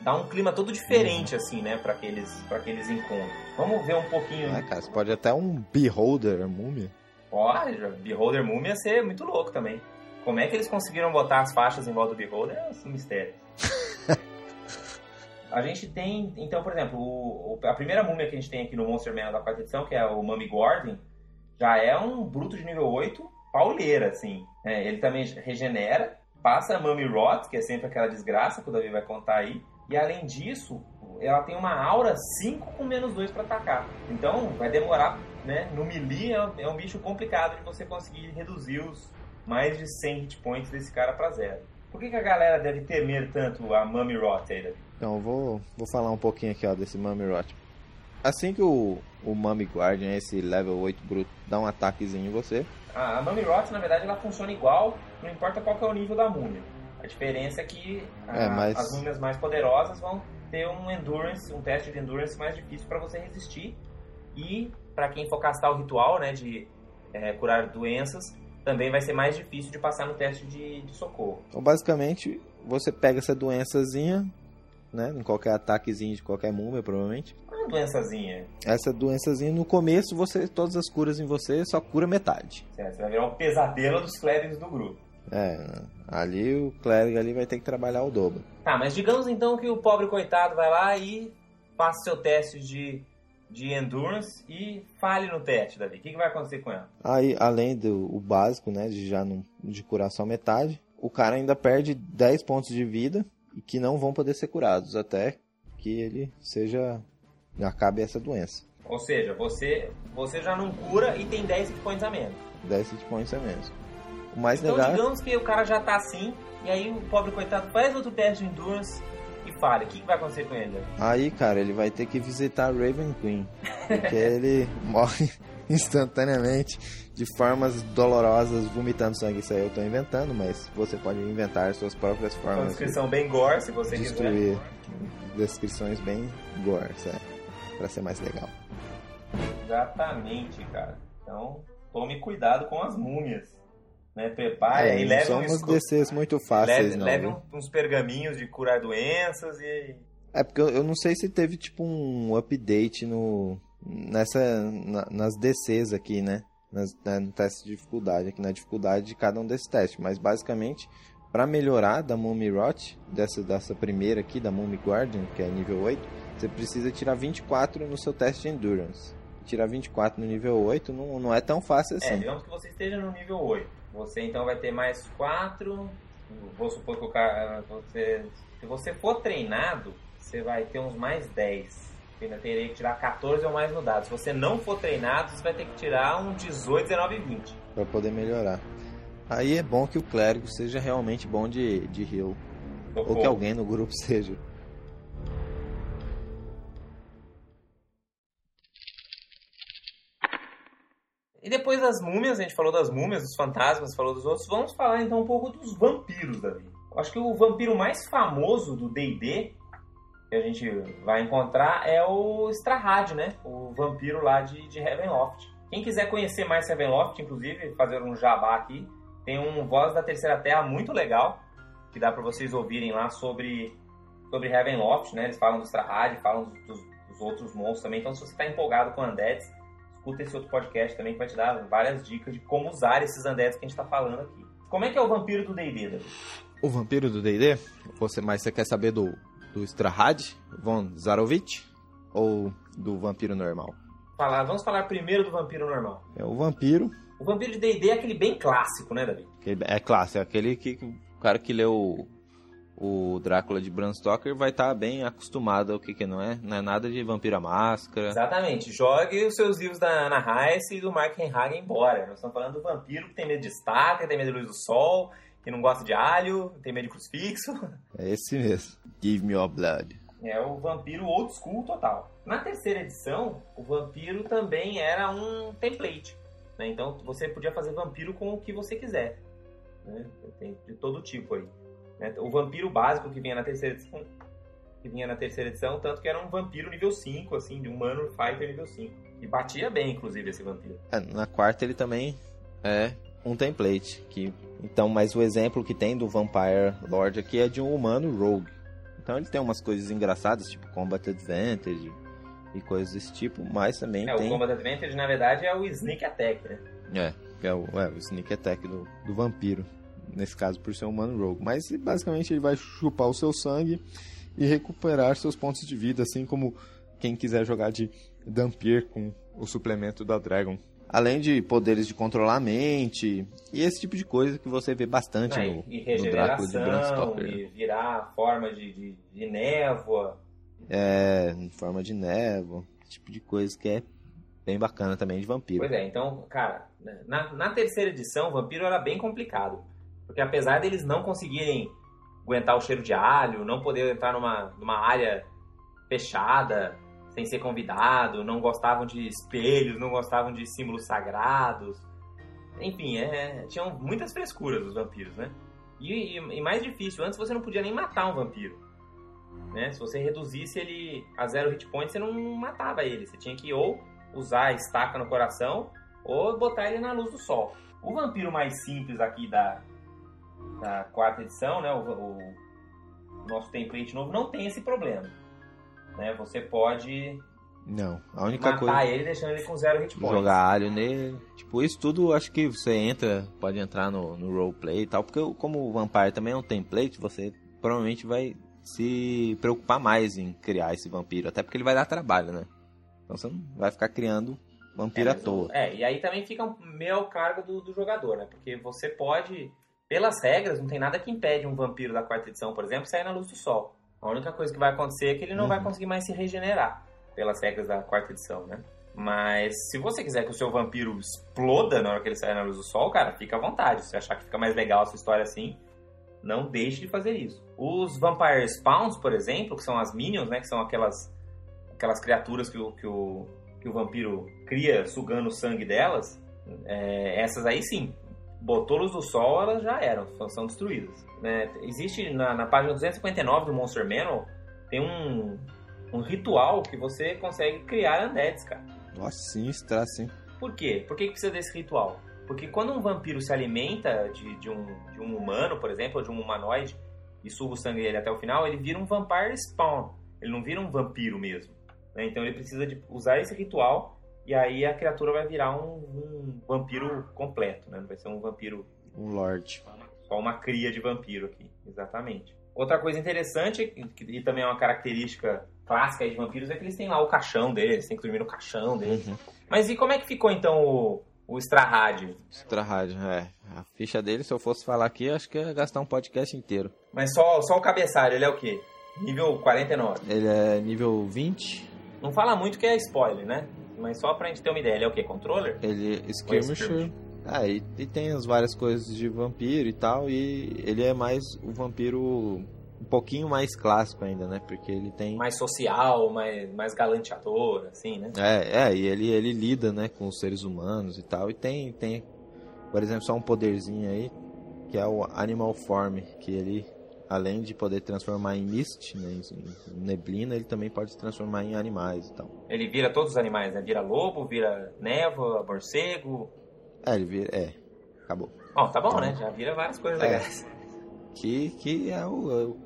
[SPEAKER 2] dar um clima todo diferente, uhum. assim, né, para aqueles, pra aqueles encontros. Vamos ver um pouquinho...
[SPEAKER 3] É, cara, você pode até um Beholder múmia.
[SPEAKER 2] Pode, Beholder múmia ia ser muito louco também. Como é que eles conseguiram botar as faixas em volta do Beholder é um mistério. a gente tem, então, por exemplo, o, a primeira múmia que a gente tem aqui no Monster Man da quarta edição, que é o Mummy Gordon, já é um bruto de nível 8 pauleira, assim. É, ele também regenera, passa a Mummy Rot, que é sempre aquela desgraça que o Davi vai contar aí. E além disso, ela tem uma aura 5 com menos 2 para atacar. Então vai demorar, né? No melee é um, é um, bicho complicado de você conseguir reduzir os mais de 100 hit points desse cara para zero. Por que, que, a galera deve temer tanto a Mummy Rot?
[SPEAKER 3] Então, vou, vou falar um pouquinho aqui ó, desse Mummy Rot. Assim que o, o Mummy Guardian, esse level 8 bruto, dá um ataquezinho em você.
[SPEAKER 2] Ah, a Mummy Rot, na verdade, ela funciona igual, não importa qual é o nível da múmia. A diferença é que a, é, mas... as múmias mais poderosas vão ter um endurance, um teste de endurance mais difícil para você resistir. E para quem for castar o ritual, né, de é, curar doenças, também vai ser mais difícil de passar no teste de, de socorro.
[SPEAKER 3] Então, basicamente, você pega essa doençazinha, né, em qualquer ataquezinho de qualquer múmia, provavelmente,
[SPEAKER 2] uma doençazinha.
[SPEAKER 3] Essa doençazinha, no começo, você todas as curas em você só cura metade.
[SPEAKER 2] Certo, você vai virar um pesadelo dos clérigos do grupo.
[SPEAKER 3] É, ali o clérigo ali vai ter que trabalhar o dobro.
[SPEAKER 2] Tá, mas digamos então que o pobre coitado vai lá e faça seu teste de, de endurance e falhe no teste, Davi. O que, que vai acontecer com ela?
[SPEAKER 3] Aí, além do básico, né, de já não, de curar só metade, o cara ainda perde 10 pontos de vida e que não vão poder ser curados até que ele seja acabe essa doença.
[SPEAKER 2] Ou seja, você, você já não cura e tem 10 hit points a menos.
[SPEAKER 3] 10 hit points a menos. O mais
[SPEAKER 2] então,
[SPEAKER 3] legal...
[SPEAKER 2] digamos que o cara já tá assim, e aí o pobre coitado faz outro teste de endurance e falha. O que, que vai acontecer com ele?
[SPEAKER 3] Aí, cara, ele vai ter que visitar Raven Queen. Porque ele morre instantaneamente de formas dolorosas, vomitando sangue. Isso aí eu tô inventando, mas você pode inventar suas próprias formas. Uma
[SPEAKER 2] descrição bem gore, se você
[SPEAKER 3] destruir. quiser. Descrições bem gore, certo? para ser mais legal.
[SPEAKER 2] Exatamente, cara. Então, tome cuidado com as múmias. Né? Prepare é,
[SPEAKER 3] e leve são uns DCs muito fáceis,
[SPEAKER 2] leve,
[SPEAKER 3] não.
[SPEAKER 2] Leve uns pergaminhos de curar doenças e.
[SPEAKER 3] É porque eu, eu não sei se teve tipo um update no nessa na, nas DCs aqui, né? Nas, né, no teste de dificuldade, aqui na dificuldade de cada um desses testes, mas basicamente para melhorar da Mummy Rot, dessa, dessa primeira aqui, da Mummy Guardian, que é nível 8, você precisa tirar 24 no seu teste de Endurance. Tirar 24 no nível 8 não, não é tão fácil assim. É,
[SPEAKER 2] digamos que você esteja no nível 8. Você então vai ter mais 4. Vou supor que o cara. Você, se você for treinado, você vai ter uns mais 10. Você ainda teria que tirar 14 ou mais no dado. Se você não for treinado, você vai ter que tirar um 18, 19 e 20.
[SPEAKER 3] Pra poder melhorar. Aí é bom que o clérigo seja realmente bom de, de heal. Ou que alguém no grupo seja.
[SPEAKER 2] Depois das múmias, a gente falou das múmias, dos fantasmas, falou dos outros, vamos falar então um pouco dos vampiros, Davi. Acho que o vampiro mais famoso do D&D que a gente vai encontrar é o Strahd, né? O vampiro lá de, de Heavenloft. Quem quiser conhecer mais Heavenloft, inclusive, fazer um jabá aqui, tem um Voz da Terceira Terra muito legal, que dá para vocês ouvirem lá sobre sobre Ravenloft, né? Eles falam do Strahd, falam dos, dos, dos, outros monstros também. Então, se você está empolgado com Undeads, escuta esse outro podcast também que vai te dar várias dicas de como usar esses Undeads que a gente está falando aqui. Como é que é o vampiro do D&D,
[SPEAKER 3] O vampiro do D&D? Você, mas você quer saber do, do Strahd, von Zarovich, ou do vampiro normal?
[SPEAKER 2] Falar, vamos falar primeiro do vampiro normal.
[SPEAKER 3] É o vampiro.
[SPEAKER 2] O vampiro de D&D é aquele bem clássico, né, Davi?
[SPEAKER 3] É clássico, é aquele que o cara que leu o Drácula de Bram Stoker vai estar tá bem acostumado ao que, que não é. Não é nada de Vampira Máscara.
[SPEAKER 2] Exatamente. Jogue os seus livros da Ana Heiss e do Mark Henhagen embora. Nós estamos falando do vampiro que tem medo de estaca, tem medo de luz do sol, que não gosta de alho, tem medo de crucifixo.
[SPEAKER 3] É esse mesmo. Give me your blood.
[SPEAKER 2] É o vampiro old school total. Na terceira edição, o vampiro também era um template. Né? Então você podia fazer vampiro com o que você quiser. Né? Tem de todo tipo aí. Né? O vampiro básico que vinha na terceira edição, que vinha na terceira edição, tanto que era um vampiro nível 5, assim, de um humano fighter nível 5. E batia bem, inclusive, esse vampiro.
[SPEAKER 3] É, na quarta ele também é um template. Que, então, mas o exemplo que tem do Vampire Lord aqui é de um humano rogue. Então ele tem umas coisas engraçadas, tipo Combat Advantage e coisas desse tipo, mas também
[SPEAKER 2] é,
[SPEAKER 3] tem...
[SPEAKER 2] o Combat Advantage, na verdade, é o Sneak Attack, né?
[SPEAKER 3] É, é o, é o Sneak Attack do, do vampiro nesse caso por ser um humano rogue. Mas basicamente ele vai chupar o seu sangue e recuperar seus pontos de vida, assim como quem quiser jogar de Dampier com o suplemento da Dragon. Além de poderes de controlar a mente e esse tipo de coisa que você vê bastante
[SPEAKER 2] ah,
[SPEAKER 3] no,
[SPEAKER 2] e
[SPEAKER 3] no Drácula de Bram Stoker.
[SPEAKER 2] E virar forma de, de, de névoa.
[SPEAKER 3] É, em forma de névoa, tipo de coisa que é bem bacana também de vampiro.
[SPEAKER 2] Pois é, então, cara, na, na terceira edição, o vampiro era bem complicado. Porque apesar deles não conseguirem aguentar o cheiro de alho, não poder entrar numa, numa área fechada, sem ser convidado, não gostavam de espelhos, não gostavam de símbolos sagrados. Enfim, é, tinham muitas frescuras os vampiros, né? E, e, e, mais difícil, antes você não podia nem matar um vampiro. Né? Se você reduzisse ele a zero hit point, você não matava ele. Você tinha que ou usar a estaca no coração ou botar ele na luz do sol. O vampiro mais simples aqui da, da quarta edição, né, o, o, nosso template novo não tem esse problema. Né? Você pode
[SPEAKER 3] não, a única
[SPEAKER 2] matar
[SPEAKER 3] coisa
[SPEAKER 2] ele deixando ele com zero hit points.
[SPEAKER 3] Jogar alho nele, tipo, isso tudo acho que você entra, pode entrar no, no roleplay e tal, porque como o Vampire também é um template, você provavelmente vai se preocupar mais em criar esse vampiro, até porque ele vai dar trabalho, né? Então você não vai ficar criando vampiro
[SPEAKER 2] é,
[SPEAKER 3] à toa.
[SPEAKER 2] É, e aí também fica meio ao cargo do, do jogador, né? Porque você pode pelas regras, não tem nada que impede um vampiro da quarta edição, por exemplo, sair na luz do sol. A única coisa que vai acontecer é que ele não uhum. vai conseguir mais se regenerar, pelas regras da quarta edição, né? Mas se você quiser que o seu vampiro exploda na hora que ele sair na luz do sol, cara, fica à vontade. Se você achar que fica mais legal a sua história assim, não deixe de fazer isso. Os Vampire Spawns, por exemplo, que são as Minions, né? Que são aquelas, aquelas criaturas que o, que, o, que o vampiro cria sugando o sangue delas. É, essas aí sim, botou luz do sol, elas já eram, são destruídas. Né? Existe na, na, página 259 do Monster Manual, tem um, um ritual que você consegue criar undeads, cara.
[SPEAKER 3] Nossa, sim, está sim.
[SPEAKER 2] Por quê? Por que, que precisa desse ritual? Porque quando um vampiro se alimenta de, de, um, de um humano, por exemplo, ou de um humanoide, e suga o sangue dele até o final, ele vira um vampire spawn. Ele não vira um vampiro mesmo. Né? Então ele precisa de usar esse ritual e aí a criatura vai virar um, um vampiro completo, né? Não vai ser um vampiro.
[SPEAKER 3] Um lord.
[SPEAKER 2] Só uma cria de vampiro aqui, exatamente. Outra coisa interessante, e também é uma característica clássica de vampiros, é que eles têm lá o caixão deles, tem que dormir no caixão deles. Uhum. Mas e como é que ficou então o, o Strahad?
[SPEAKER 3] Strahad, é. A ficha dele, se eu fosse falar aqui, acho que ia gastar um podcast inteiro.
[SPEAKER 2] Mas só, só o cabeçalho, ele é o quê? Nível 49?
[SPEAKER 3] Ele é nível 20.
[SPEAKER 2] Não fala muito que é spoiler, né? Mas só pra gente ter uma ideia, ele é o que? Controller?
[SPEAKER 3] Ele é skirmisher. Ah, e, e, tem as várias coisas de vampiro e tal, e ele é mais o vampiro um pouquinho mais clássico ainda, né? Porque ele tem...
[SPEAKER 2] Mais social, mais, mais galanteador, assim, né?
[SPEAKER 3] É, é, e ele, ele lida, né, com os seres humanos e tal, e tem, tem, por exemplo, só um poderzinho aí, que é o Animal Form, que ele além de poder transformar em mist, né, em neblina, ele também pode se transformar em animais e tal.
[SPEAKER 2] Ele vira todos os animais, né? Vira lobo, vira névoa, morcego.
[SPEAKER 3] É, ele vira. É, acabou.
[SPEAKER 2] Bom, tá bom, então, né? Já vira várias coisas é, legais.
[SPEAKER 3] Que, que é o,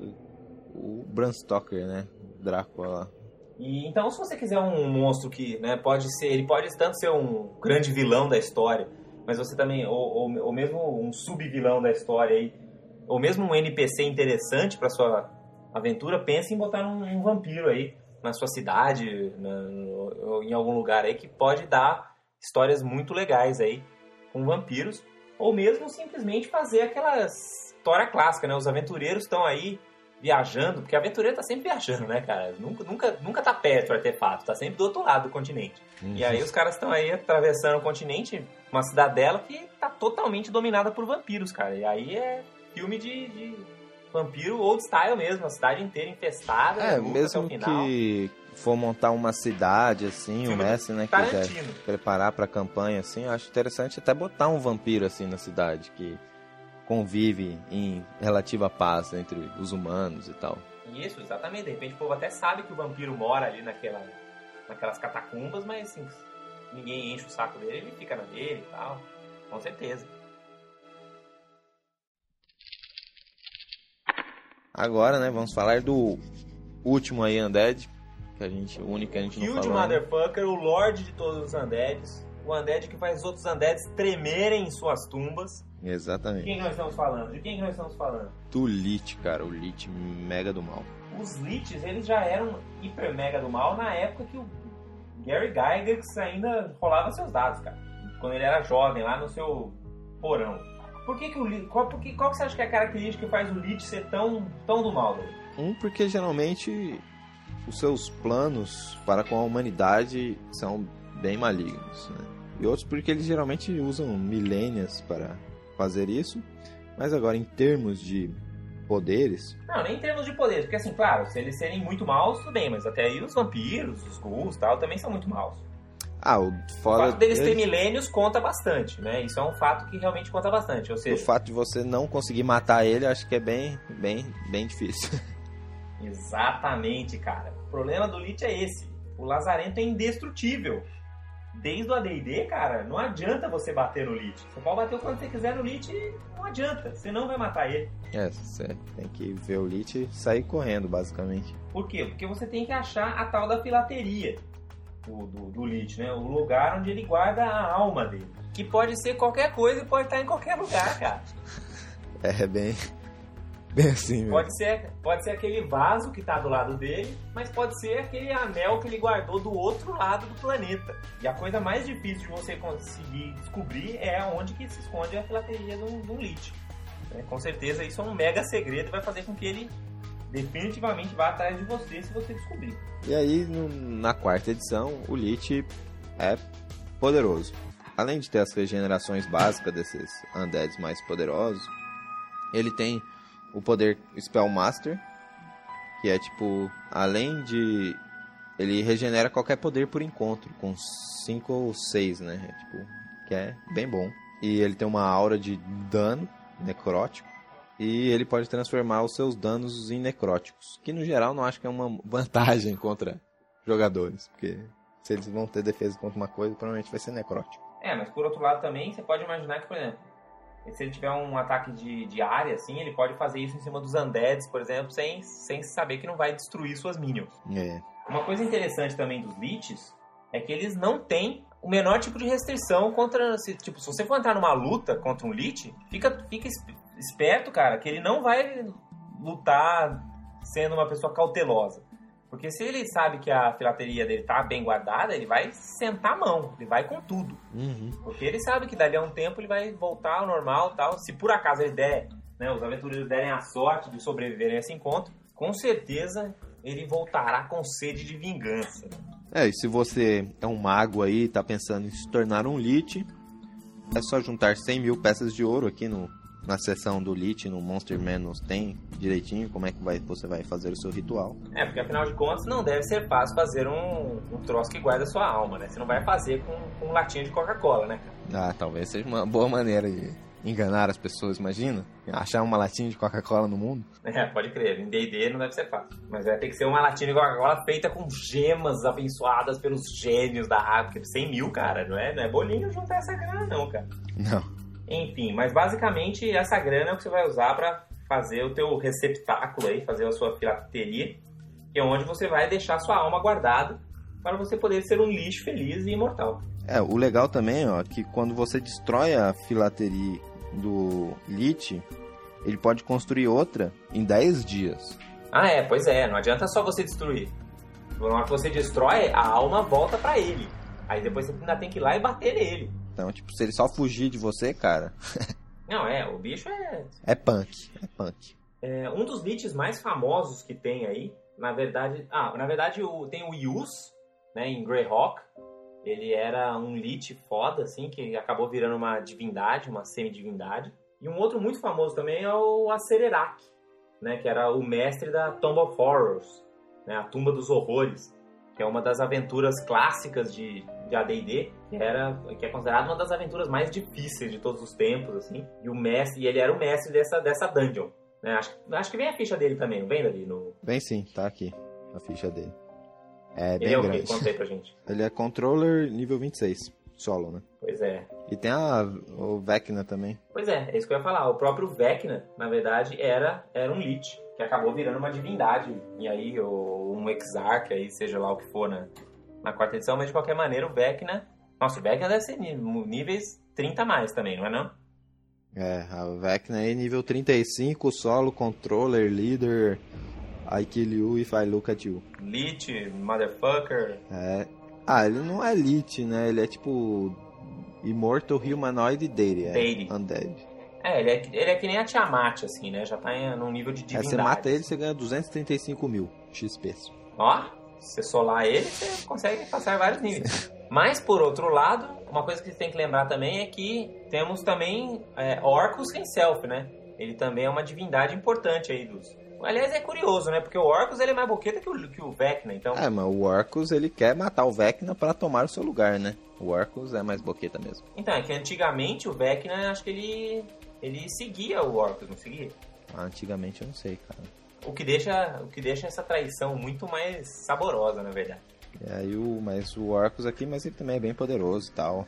[SPEAKER 3] o Bram Stoker, né? Drácula.
[SPEAKER 2] E então, se você quiser um monstro que, né, pode ser, ele pode tanto ser um grande vilão da história, mas você também, ou, ou, ou mesmo um sub-vilão da história aí, ou mesmo um NPC interessante para sua aventura, pense em botar um, um vampiro aí na sua cidade, na, no, em algum lugar aí que pode dar histórias muito legais aí com vampiros, ou mesmo simplesmente fazer aquela história clássica, né? Os aventureiros estão aí viajando, porque aventureiro tá sempre viajando, né, cara? Nunca, nunca, nunca tá perto do artefato, tá sempre do outro lado do continente. Uhum. E aí os caras estão aí atravessando o continente, uma cidadela que tá totalmente dominada por vampiros, cara. E aí é filme de, de vampiro old style mesmo, a cidade inteira infestada.
[SPEAKER 3] É, mesmo que for montar uma cidade assim, filme o Messi, né, quiser preparar para campanha assim, eu acho interessante até botar um vampiro assim na cidade que convive em relativa paz entre os humanos e tal.
[SPEAKER 2] Isso, exatamente. De repente o povo até sabe que o vampiro mora ali naquela, naquelas catacumbas, mas assim, ninguém enche o saco dele, ele fica na dele e tal. Com certeza.
[SPEAKER 3] Agora, né, vamos falar do último aí, Undead, que a gente, o único que a gente não falou.
[SPEAKER 2] Motherfucker, o Lorde de todos os Undeads. O Undead que faz os outros Undeads tremerem em suas tumbas.
[SPEAKER 3] Exatamente.
[SPEAKER 2] De quem nós estamos falando? De quem nós estamos falando?
[SPEAKER 3] Do Lich, cara, o Lich mega do mal.
[SPEAKER 2] Os Liches, eles já eram hiper mega do mal na época que o Gary Gygax ainda rolava seus dados, cara. Quando ele era jovem, lá no seu porão. Por que, que o qual, por que, qual que você acha que é a característica que faz o Lich ser tão, tão do mal?
[SPEAKER 3] Um, porque geralmente os seus planos para com a humanidade são bem malignos, né? E outros porque eles geralmente usam milênios para fazer isso. Mas agora, em termos de poderes.
[SPEAKER 2] Não, nem em termos de poderes, porque assim, claro, se eles serem muito maus, tudo bem, mas até aí os vampiros, os ghouls e tal, também são muito maus.
[SPEAKER 3] Ah, o,
[SPEAKER 2] fora o fato deles ter milênios conta bastante, né? Isso é um fato que realmente conta bastante. Ou seja,
[SPEAKER 3] o fato de você não conseguir matar ele, acho que é bem, bem, bem difícil.
[SPEAKER 2] Exatamente, cara. O problema do Lich é esse. O Lazarento é indestrutível desde o AD&D, cara, não adianta você bater no Lich. Você pode bater o quanto você quiser no Lich e não adianta. Você não vai matar ele.
[SPEAKER 3] É, você tem que ver o Lich e sair correndo, basicamente.
[SPEAKER 2] Por quê? Porque você tem que achar a tal da filateria do, do, do Lich, né? O lugar onde ele guarda a alma dele. Que pode ser qualquer coisa e pode estar em qualquer lugar, cara.
[SPEAKER 3] é bem Bem assim, mesmo.
[SPEAKER 2] Pode ser, pode ser aquele vaso que está do lado dele, mas pode ser aquele anel que ele guardou do outro lado do planeta. E a coisa mais difícil de você conseguir descobrir é onde que se esconde a filateria do, do Lich. É, com certeza isso é um mega segredo e vai fazer com que ele definitivamente vá atrás de você se você descobrir.
[SPEAKER 3] E aí, no, na quarta edição, o Lich é poderoso. Além de ter as regenerações básicas desses undeads mais poderosos, ele tem o poder Spellmaster, que é tipo, além de ele regenera qualquer poder por encontro, com 5 ou 6, né? É, tipo, que é bem bom. E ele tem uma aura de dano necrótico. E ele pode transformar os seus danos em necróticos. Que no geral não acho que é uma vantagem contra jogadores. Porque se eles vão ter defesa contra uma coisa, provavelmente vai ser necrótico.
[SPEAKER 2] É, mas por outro lado também, você pode imaginar que, por exemplo, se ele tiver um ataque de, de área, assim, ele pode fazer isso em cima dos undeads, por exemplo, sem, sem saber que não vai destruir suas minions.
[SPEAKER 3] É.
[SPEAKER 2] Uma coisa interessante também dos Liches é que eles não têm o menor tipo de restrição contra. Se, tipo, se você for entrar numa luta contra um Lich, fica, fica esperto, cara, que ele não vai lutar sendo uma pessoa cautelosa. Porque se ele sabe que a filateria dele tá bem guardada, ele vai sentar a mão, ele vai com tudo.
[SPEAKER 3] Uhum.
[SPEAKER 2] Porque ele sabe que dali a um tempo ele vai voltar ao normal tal. Se por acaso ele der, né, os aventureiros derem a sorte de sobreviverem a esse encontro, com certeza ele voltará com sede de vingança.
[SPEAKER 3] É, e se você é um mago aí tá pensando em se tornar um Lich, é só juntar 100 mil peças de ouro aqui no na seção do Lich, no Monster Manuals, tem direitinho como é que vai, você vai fazer o seu ritual.
[SPEAKER 2] É, porque afinal de contas não deve ser fácil fazer um, um troço que guarda a sua alma, né? Você não vai fazer com, com um latinha de Coca-Cola, né,
[SPEAKER 3] Ah, talvez seja uma boa maneira de enganar as pessoas, imagina? Achar uma latinha de Coca-Cola no mundo.
[SPEAKER 2] É, pode crer. Em D&D não deve ser fácil. Mas vai ter que ser uma latinha de Coca-Cola feita com gemas abençoadas pelos gênios da água. Porque 100 mil, cara, não é, não é bolinho juntar essa grana não, cara.
[SPEAKER 3] Não.
[SPEAKER 2] Enfim, mas basicamente essa grana é o que você vai usar para fazer o teu receptáculo aí, fazer a sua filatelia, que é onde você vai deixar sua alma guardada para você poder ser um lixo feliz e imortal.
[SPEAKER 3] É, o legal também, ó, que quando você destrói a filateria do Lich, ele pode construir outra em 10 dias.
[SPEAKER 2] Ah, é, pois é, não adianta só você destruir. Na hora que você destrói, a alma volta para ele. Aí depois você ainda tem que ir lá e bater nele.
[SPEAKER 3] Então, tipo, se ele só fugir de você, cara.
[SPEAKER 2] não, é, o bicho é.
[SPEAKER 3] É punk, é punk.
[SPEAKER 2] É, um dos liches mais famosos que tem aí, na verdade. Ah, na verdade o, tem o Yus, né, em Greyhawk. Ele era um lich foda, assim, que acabou virando uma divindade, uma semidivindade. E um outro muito famoso também é o Acererak, né, que era o mestre da Tomb of Horrors, né, a Tumba dos Horrores, que é uma das aventuras clássicas de, de AD&D, que era que é considerada uma das aventuras mais difíceis de todos os tempos, assim. E o mestre, e ele era o mestre dessa dessa dungeon. Né? Acho, acho que vem a ficha dele também, não vem ali no.
[SPEAKER 3] Vem sim, tá aqui a ficha dele. É bem
[SPEAKER 2] ele é
[SPEAKER 3] grande.
[SPEAKER 2] o? Conta aí pra gente.
[SPEAKER 3] Ele é controller nível 26, solo, né?
[SPEAKER 2] Pois é.
[SPEAKER 3] E tem a, o Vecna também.
[SPEAKER 2] Pois é, é isso que eu ia falar. O próprio Vecna, na verdade, era, era um Lich, que acabou virando uma divindade. E aí, ou um Exarch, aí, seja lá o que for na, na quarta edição, mas de qualquer maneira, o Vecna. Nossa, o Vecna deve ser níveis 30 a mais também, não é não?
[SPEAKER 3] É, a Vecna aí nível 35, solo, controller, leader, I kill you if I look at you.
[SPEAKER 2] Lich, motherfucker.
[SPEAKER 3] É. Ah, ele não é Lich, né? Ele é tipo Immortal Humanoid Deity, é. Undead.
[SPEAKER 2] É, ele é, ele é que nem a Tiamat, assim, né? Já tá em, num nível de
[SPEAKER 3] É,
[SPEAKER 2] divindade.
[SPEAKER 3] você mata ele, você ganha 235 mil XP.
[SPEAKER 2] Ó, se você solar ele, você consegue passar vários níveis. Mas, por outro lado, uma coisa que você tem que lembrar também é que temos também é, Orcus himself, né? Ele também é uma divindade importante aí dos... Aliás, é curioso, né? Porque o Orcus ele é mais boqueta que o, que o Vecna, então...
[SPEAKER 3] É, mas o Orcus ele quer matar o Vecna pra tomar o seu lugar, né? O Orcus é mais boqueta mesmo.
[SPEAKER 2] Então, é que antigamente o Vecna, acho que ele... Ele seguia o Orcus, não seguia?
[SPEAKER 3] Ah, antigamente eu não sei, cara.
[SPEAKER 2] O que deixa, o que deixa essa traição muito mais saborosa, na verdade.
[SPEAKER 3] E aí o, mas o Orcus aqui, mas ele também é bem poderoso e tal.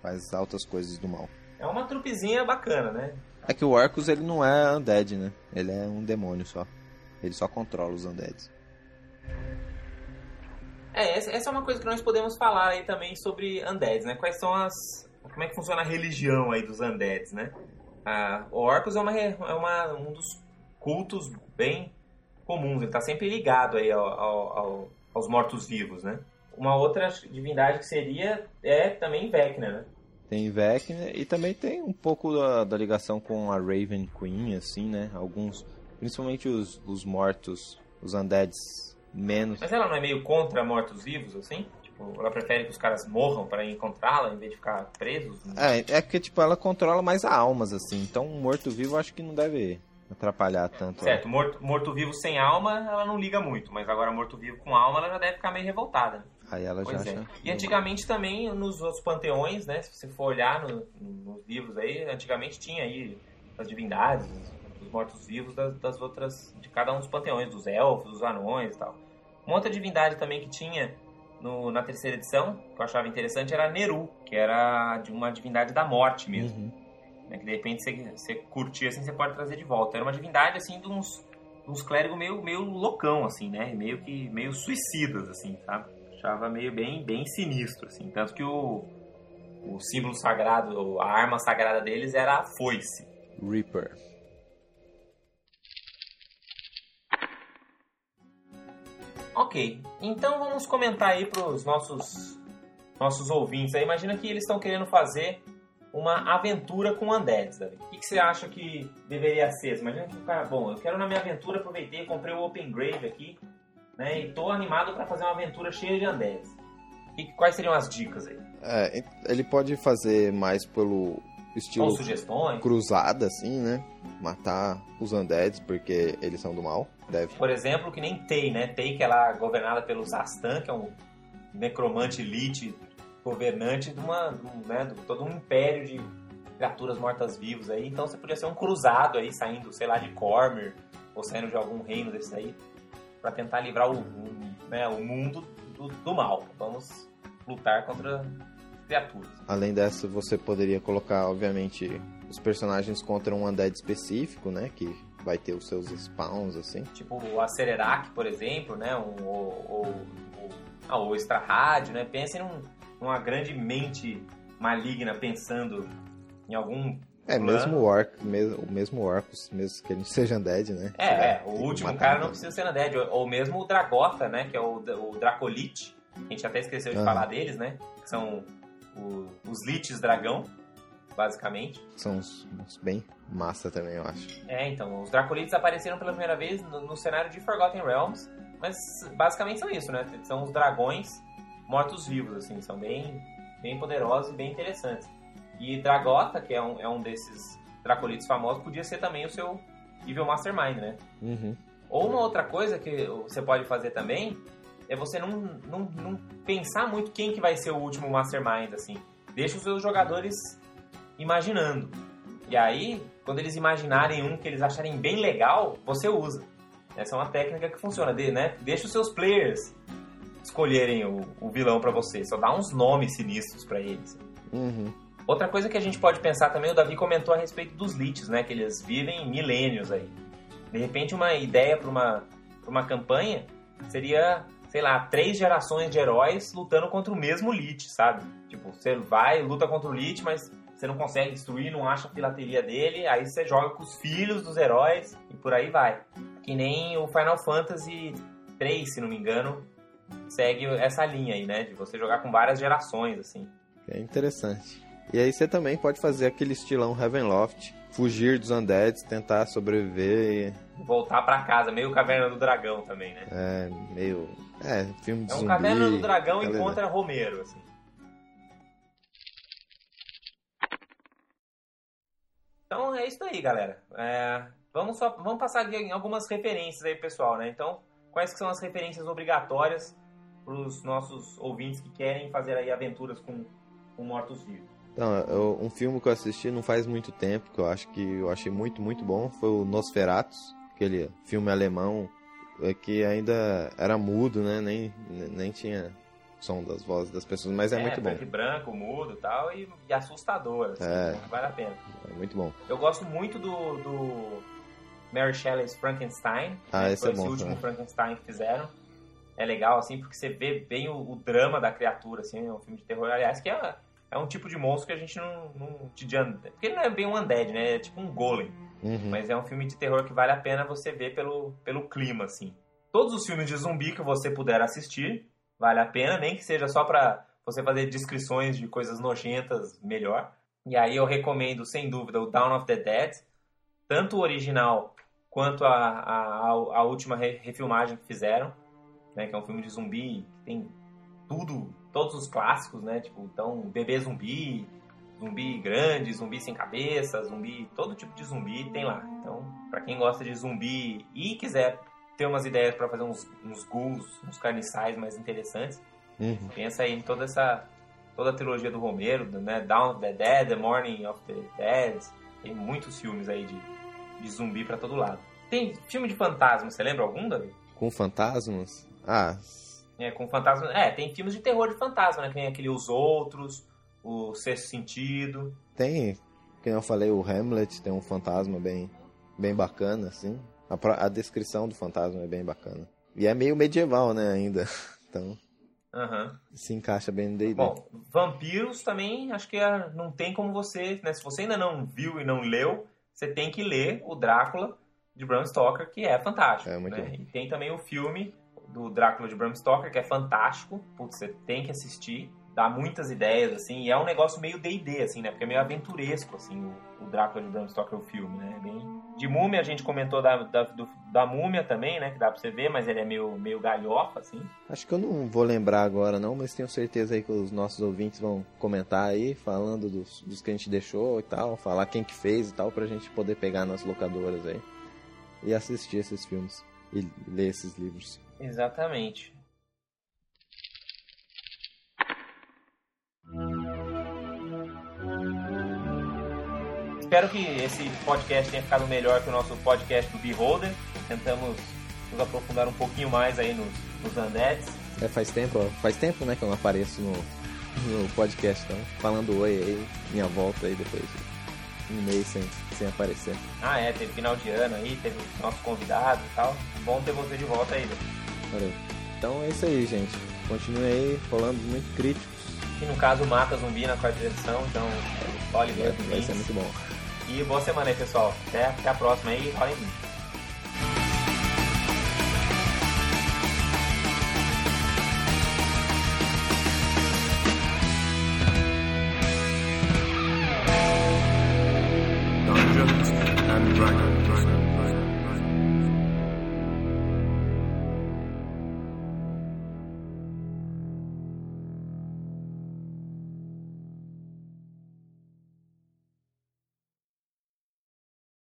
[SPEAKER 3] Faz altas coisas do mal.
[SPEAKER 2] É uma trupezinha bacana, né?
[SPEAKER 3] É que o Orcus ele não é undead, né? Ele é um demônio só. Ele só controla os undeads.
[SPEAKER 2] É, essa, é uma coisa que nós podemos falar aí também sobre undeads, né? Quais são as... Como é que funciona a religião aí dos undeads, né? Ah, o Orcus é, uma, é uma, um dos cultos bem comuns. Ele está sempre ligado aí ao, ao- ao- aos mortos-vivos, né? Uma outra divindade que seria é também Vecna, né?
[SPEAKER 3] Tem Vecna e também tem um pouco da, da ligação com a Raven Queen, assim, né? Alguns, principalmente os, os mortos, os undeads menos.
[SPEAKER 2] Mas ela não é meio contra mortos-vivos, assim? Tipo, ela prefere que os caras morram para encontrá-la em vez de ficar presos?
[SPEAKER 3] É, é porque, tipo, ela controla mais almas, assim. Então, um morto-vivo acho que não deve atrapalhar tanto.
[SPEAKER 2] Certo, morto- morto-vivo sem alma, ela não liga muito, mas agora morto-vivo com alma, ela já deve ficar meio revoltada.
[SPEAKER 3] Aí ela já
[SPEAKER 2] Pois é.
[SPEAKER 3] acha.
[SPEAKER 2] E antigamente também, nos outros panteões, né? Se você for olhar no- nos livros aí, antigamente tinha aí as divindades, os mortos-vivos das, das outras, de cada um dos panteões, dos elfos, dos anões e tal. Uma outra divindade também que tinha no- na terceira edição, que eu achava interessante, era Neru, que era de uma divindade da morte mesmo.
[SPEAKER 3] Uhum.
[SPEAKER 2] né, que de repente você, você curtir assim, você pode trazer de volta. Era uma divindade assim de uns, uns clérigos meio, meio loucão, assim, né? Meio que meio suicidas, assim, sabe? Achava meio bem, bem sinistro, assim. Tanto que o, o símbolo sagrado, a arma sagrada deles era a foice.
[SPEAKER 3] Reaper.
[SPEAKER 2] Ok, então vamos comentar aí pros nossos, nossos ouvintes aí. Imagina que eles estão querendo fazer uma aventura com undeads, Davi. O que, que você acha que deveria ser? Imagina que o cara, bom, eu quero na minha aventura, aproveitei, comprei o Open Grave aqui, né, e tô animado para fazer uma aventura cheia de undeads. E quais seriam as dicas aí?
[SPEAKER 3] É, ele pode fazer mais pelo estilo
[SPEAKER 2] Ou sugestões?
[SPEAKER 3] cruzada, assim, né? Matar os undeads porque eles são do mal. Deve.
[SPEAKER 2] Por exemplo, que nem Tei, né? Tei que ela é governada pelo Zastan, que é um necromante elite governante de uma, um, né, de todo um império de criaturas mortas-vivas aí. Então você podia ser um cruzado aí, saindo, sei lá, de Cormyr, ou saindo de algum reino desse aí, para tentar livrar o, o, né, o mundo do, do mal. Vamos lutar contra criaturas.
[SPEAKER 3] Além dessa, você poderia colocar, obviamente, os personagens contra um undead específico, né? Que vai ter os seus spawns, assim.
[SPEAKER 2] Tipo o Acererac, por exemplo, né? Um, ou, ou, ah, o Extra Rádio, né? Pensem num, numa grande mente maligna pensando em algum
[SPEAKER 3] é, plano. mesmo o Orc, mesmo, o mesmo Orcus, mesmo que ele seja Undead, né?
[SPEAKER 2] É, é o último cara não precisa ser Undead. Ou, ou mesmo o Dragota, né? Que é o, o Dracolite. A gente até esqueceu de ah. falar deles, né? Que são o, os Liches Dragão, basicamente.
[SPEAKER 3] São uns, uns, bem massa também, eu acho.
[SPEAKER 2] É, então, os Dracolites apareceram pela primeira vez no, no cenário de Forgotten Realms, mas basicamente são isso, né? São os dragões mortos-vivos, assim, são bem, bem poderosos e bem interessantes. E Dragota, que é um, é um desses Dracolites famosos, podia ser também o seu Evil Mastermind, né?
[SPEAKER 3] Uhum.
[SPEAKER 2] Ou uma outra coisa que você pode fazer também é você não, não, não pensar muito quem que vai ser o último Mastermind, assim. Deixa os seus jogadores imaginando. E aí, quando eles imaginarem um que eles acharem bem legal, você usa. Essa é uma técnica que funciona, né? Deixa os seus players escolherem o, o vilão para você. Só dá uns nomes sinistros para eles.
[SPEAKER 3] Uhum.
[SPEAKER 2] Outra coisa que a gente pode pensar também, o Davi comentou a respeito dos liches, né? Que eles vivem milênios aí. De repente, uma ideia para uma, pra uma campanha seria, sei lá, três gerações de heróis lutando contra o mesmo lich, sabe? Tipo, você vai, luta contra o lich, mas você não consegue destruir, não acha a filateria dele, aí você joga com os filhos dos heróis e por aí vai. Que nem o Final Fantasy 3, se não me engano, segue essa linha aí, né? De você jogar com várias gerações, assim.
[SPEAKER 3] É interessante. E aí você também pode fazer aquele estilão Heavenloft, fugir dos undeads, tentar sobreviver
[SPEAKER 2] e... Voltar para casa, meio Caverna do Dragão também, né?
[SPEAKER 3] É, meio... É, filme de
[SPEAKER 2] É um
[SPEAKER 3] zumbi,
[SPEAKER 2] Caverna do Dragão encontra Romero, assim. Então é isso aí, galera. É, vamos, só, vamos passar aqui em algumas referências aí, pessoal, né? Então, quais que são as referências obrigatórias para os nossos ouvintes que querem fazer aí aventuras com, com mortos-vivos?
[SPEAKER 3] Então, eu, um filme que eu assisti não faz muito tempo, que eu acho que eu achei muito, muito bom, foi o Nosferatus, aquele filme alemão é, que ainda era mudo, né? Nem, nem tinha som das vozes das pessoas, mas é, é muito bom.
[SPEAKER 2] É, branco, mudo tal, e, e assustador, assim, é, vale a pena.
[SPEAKER 3] É muito bom.
[SPEAKER 2] Eu gosto muito do, do Mary Shelley's Frankenstein,
[SPEAKER 3] ah, esse, é
[SPEAKER 2] esse
[SPEAKER 3] bom,
[SPEAKER 2] último Frankenstein que fizeram. É legal, assim, porque você vê bem o, o drama da criatura, assim, é um filme de terror. Aliás, que é é um tipo de monstro que a gente não, não Porque ele não é bem um undead, né? É tipo um golem.
[SPEAKER 3] Uhum.
[SPEAKER 2] Mas é um filme de terror que vale a pena você ver pelo, pelo clima, assim. Todos os filmes de zumbi que você puder assistir, vale a pena, nem que seja só pra você fazer descrições de coisas nojentas, melhor. E aí eu recomendo, sem dúvida, o Dawn of the Dead. Tanto o original quanto a, a, a última refilmagem que fizeram. Né, que é um filme de zumbi que tem tudo todos os clássicos, né? Tipo, então, bebê zumbi, zumbi grande, zumbi sem cabeça, zumbi, todo tipo de zumbi tem lá. Então, para quem gosta de zumbi e quiser ter umas ideias para fazer uns, uns ghouls, uns carniçais mais interessantes,
[SPEAKER 3] uhum.
[SPEAKER 2] pensa aí em toda essa toda a trilogia do Romero, né? Down of the Dead, The Morning of the Dead, tem muitos filmes aí de, de zumbi para todo lado. Tem filme de fantasma, você lembra algum, Davi?
[SPEAKER 3] Com fantasmas? Ah,
[SPEAKER 2] é, com fantasma. É, tem filmes de terror de fantasma, né? Tem aquele Os Outros, o Sexto Sentido.
[SPEAKER 3] Tem, como eu falei, o Hamlet tem um fantasma bem, bem bacana, assim. A, a descrição do fantasma é bem bacana. E é meio medieval, né, ainda. Então.
[SPEAKER 2] Uhum.
[SPEAKER 3] Se encaixa bem no D&D.
[SPEAKER 2] Bom, vampiros também, acho que é, não tem como você, né? Se você ainda não viu e não leu, você tem que ler o Drácula de Bram Stoker, que é fantástico.
[SPEAKER 3] É muito
[SPEAKER 2] né? E tem também o filme do Drácula de Bram Stoker, que é fantástico. Putz, você tem que assistir. Dá muitas ideias, assim. E é um negócio meio D&D, assim, né? Porque é meio aventuresco, assim, o, o Drácula de Bram Stoker, o filme, né? Bem... De Múmia, a gente comentou da, da, do, da Múmia também, né? Que dá pra você ver, mas ele é meio, meio galhofa, assim.
[SPEAKER 3] Acho que eu não vou lembrar agora, não. Mas tenho certeza aí que os nossos ouvintes vão comentar aí, falando dos, dos que a gente deixou e tal. Falar quem que fez e tal, pra gente poder pegar nas locadoras aí. E assistir esses filmes. E ler esses livros.
[SPEAKER 2] Exatamente. Espero que esse podcast tenha ficado melhor que o nosso podcast do Beholder. Tentamos nos aprofundar um pouquinho mais aí nos, nos.
[SPEAKER 3] É, faz tempo, faz tempo, né, que eu não apareço no, no podcast, então, falando oi aí, minha volta aí depois. um mês sem, sem aparecer.
[SPEAKER 2] Ah, é, teve final de ano aí, teve nosso convidado e tal. Bom ter você de volta aí,
[SPEAKER 3] Valeu. Então é isso aí, gente. Continue aí rolando muito críticos.
[SPEAKER 2] E no caso, mata zumbi na quarta edição, então olhe
[SPEAKER 3] vai, vai ser muito bom.
[SPEAKER 2] E boa semana aí, pessoal. Até, até a próxima aí. Rolem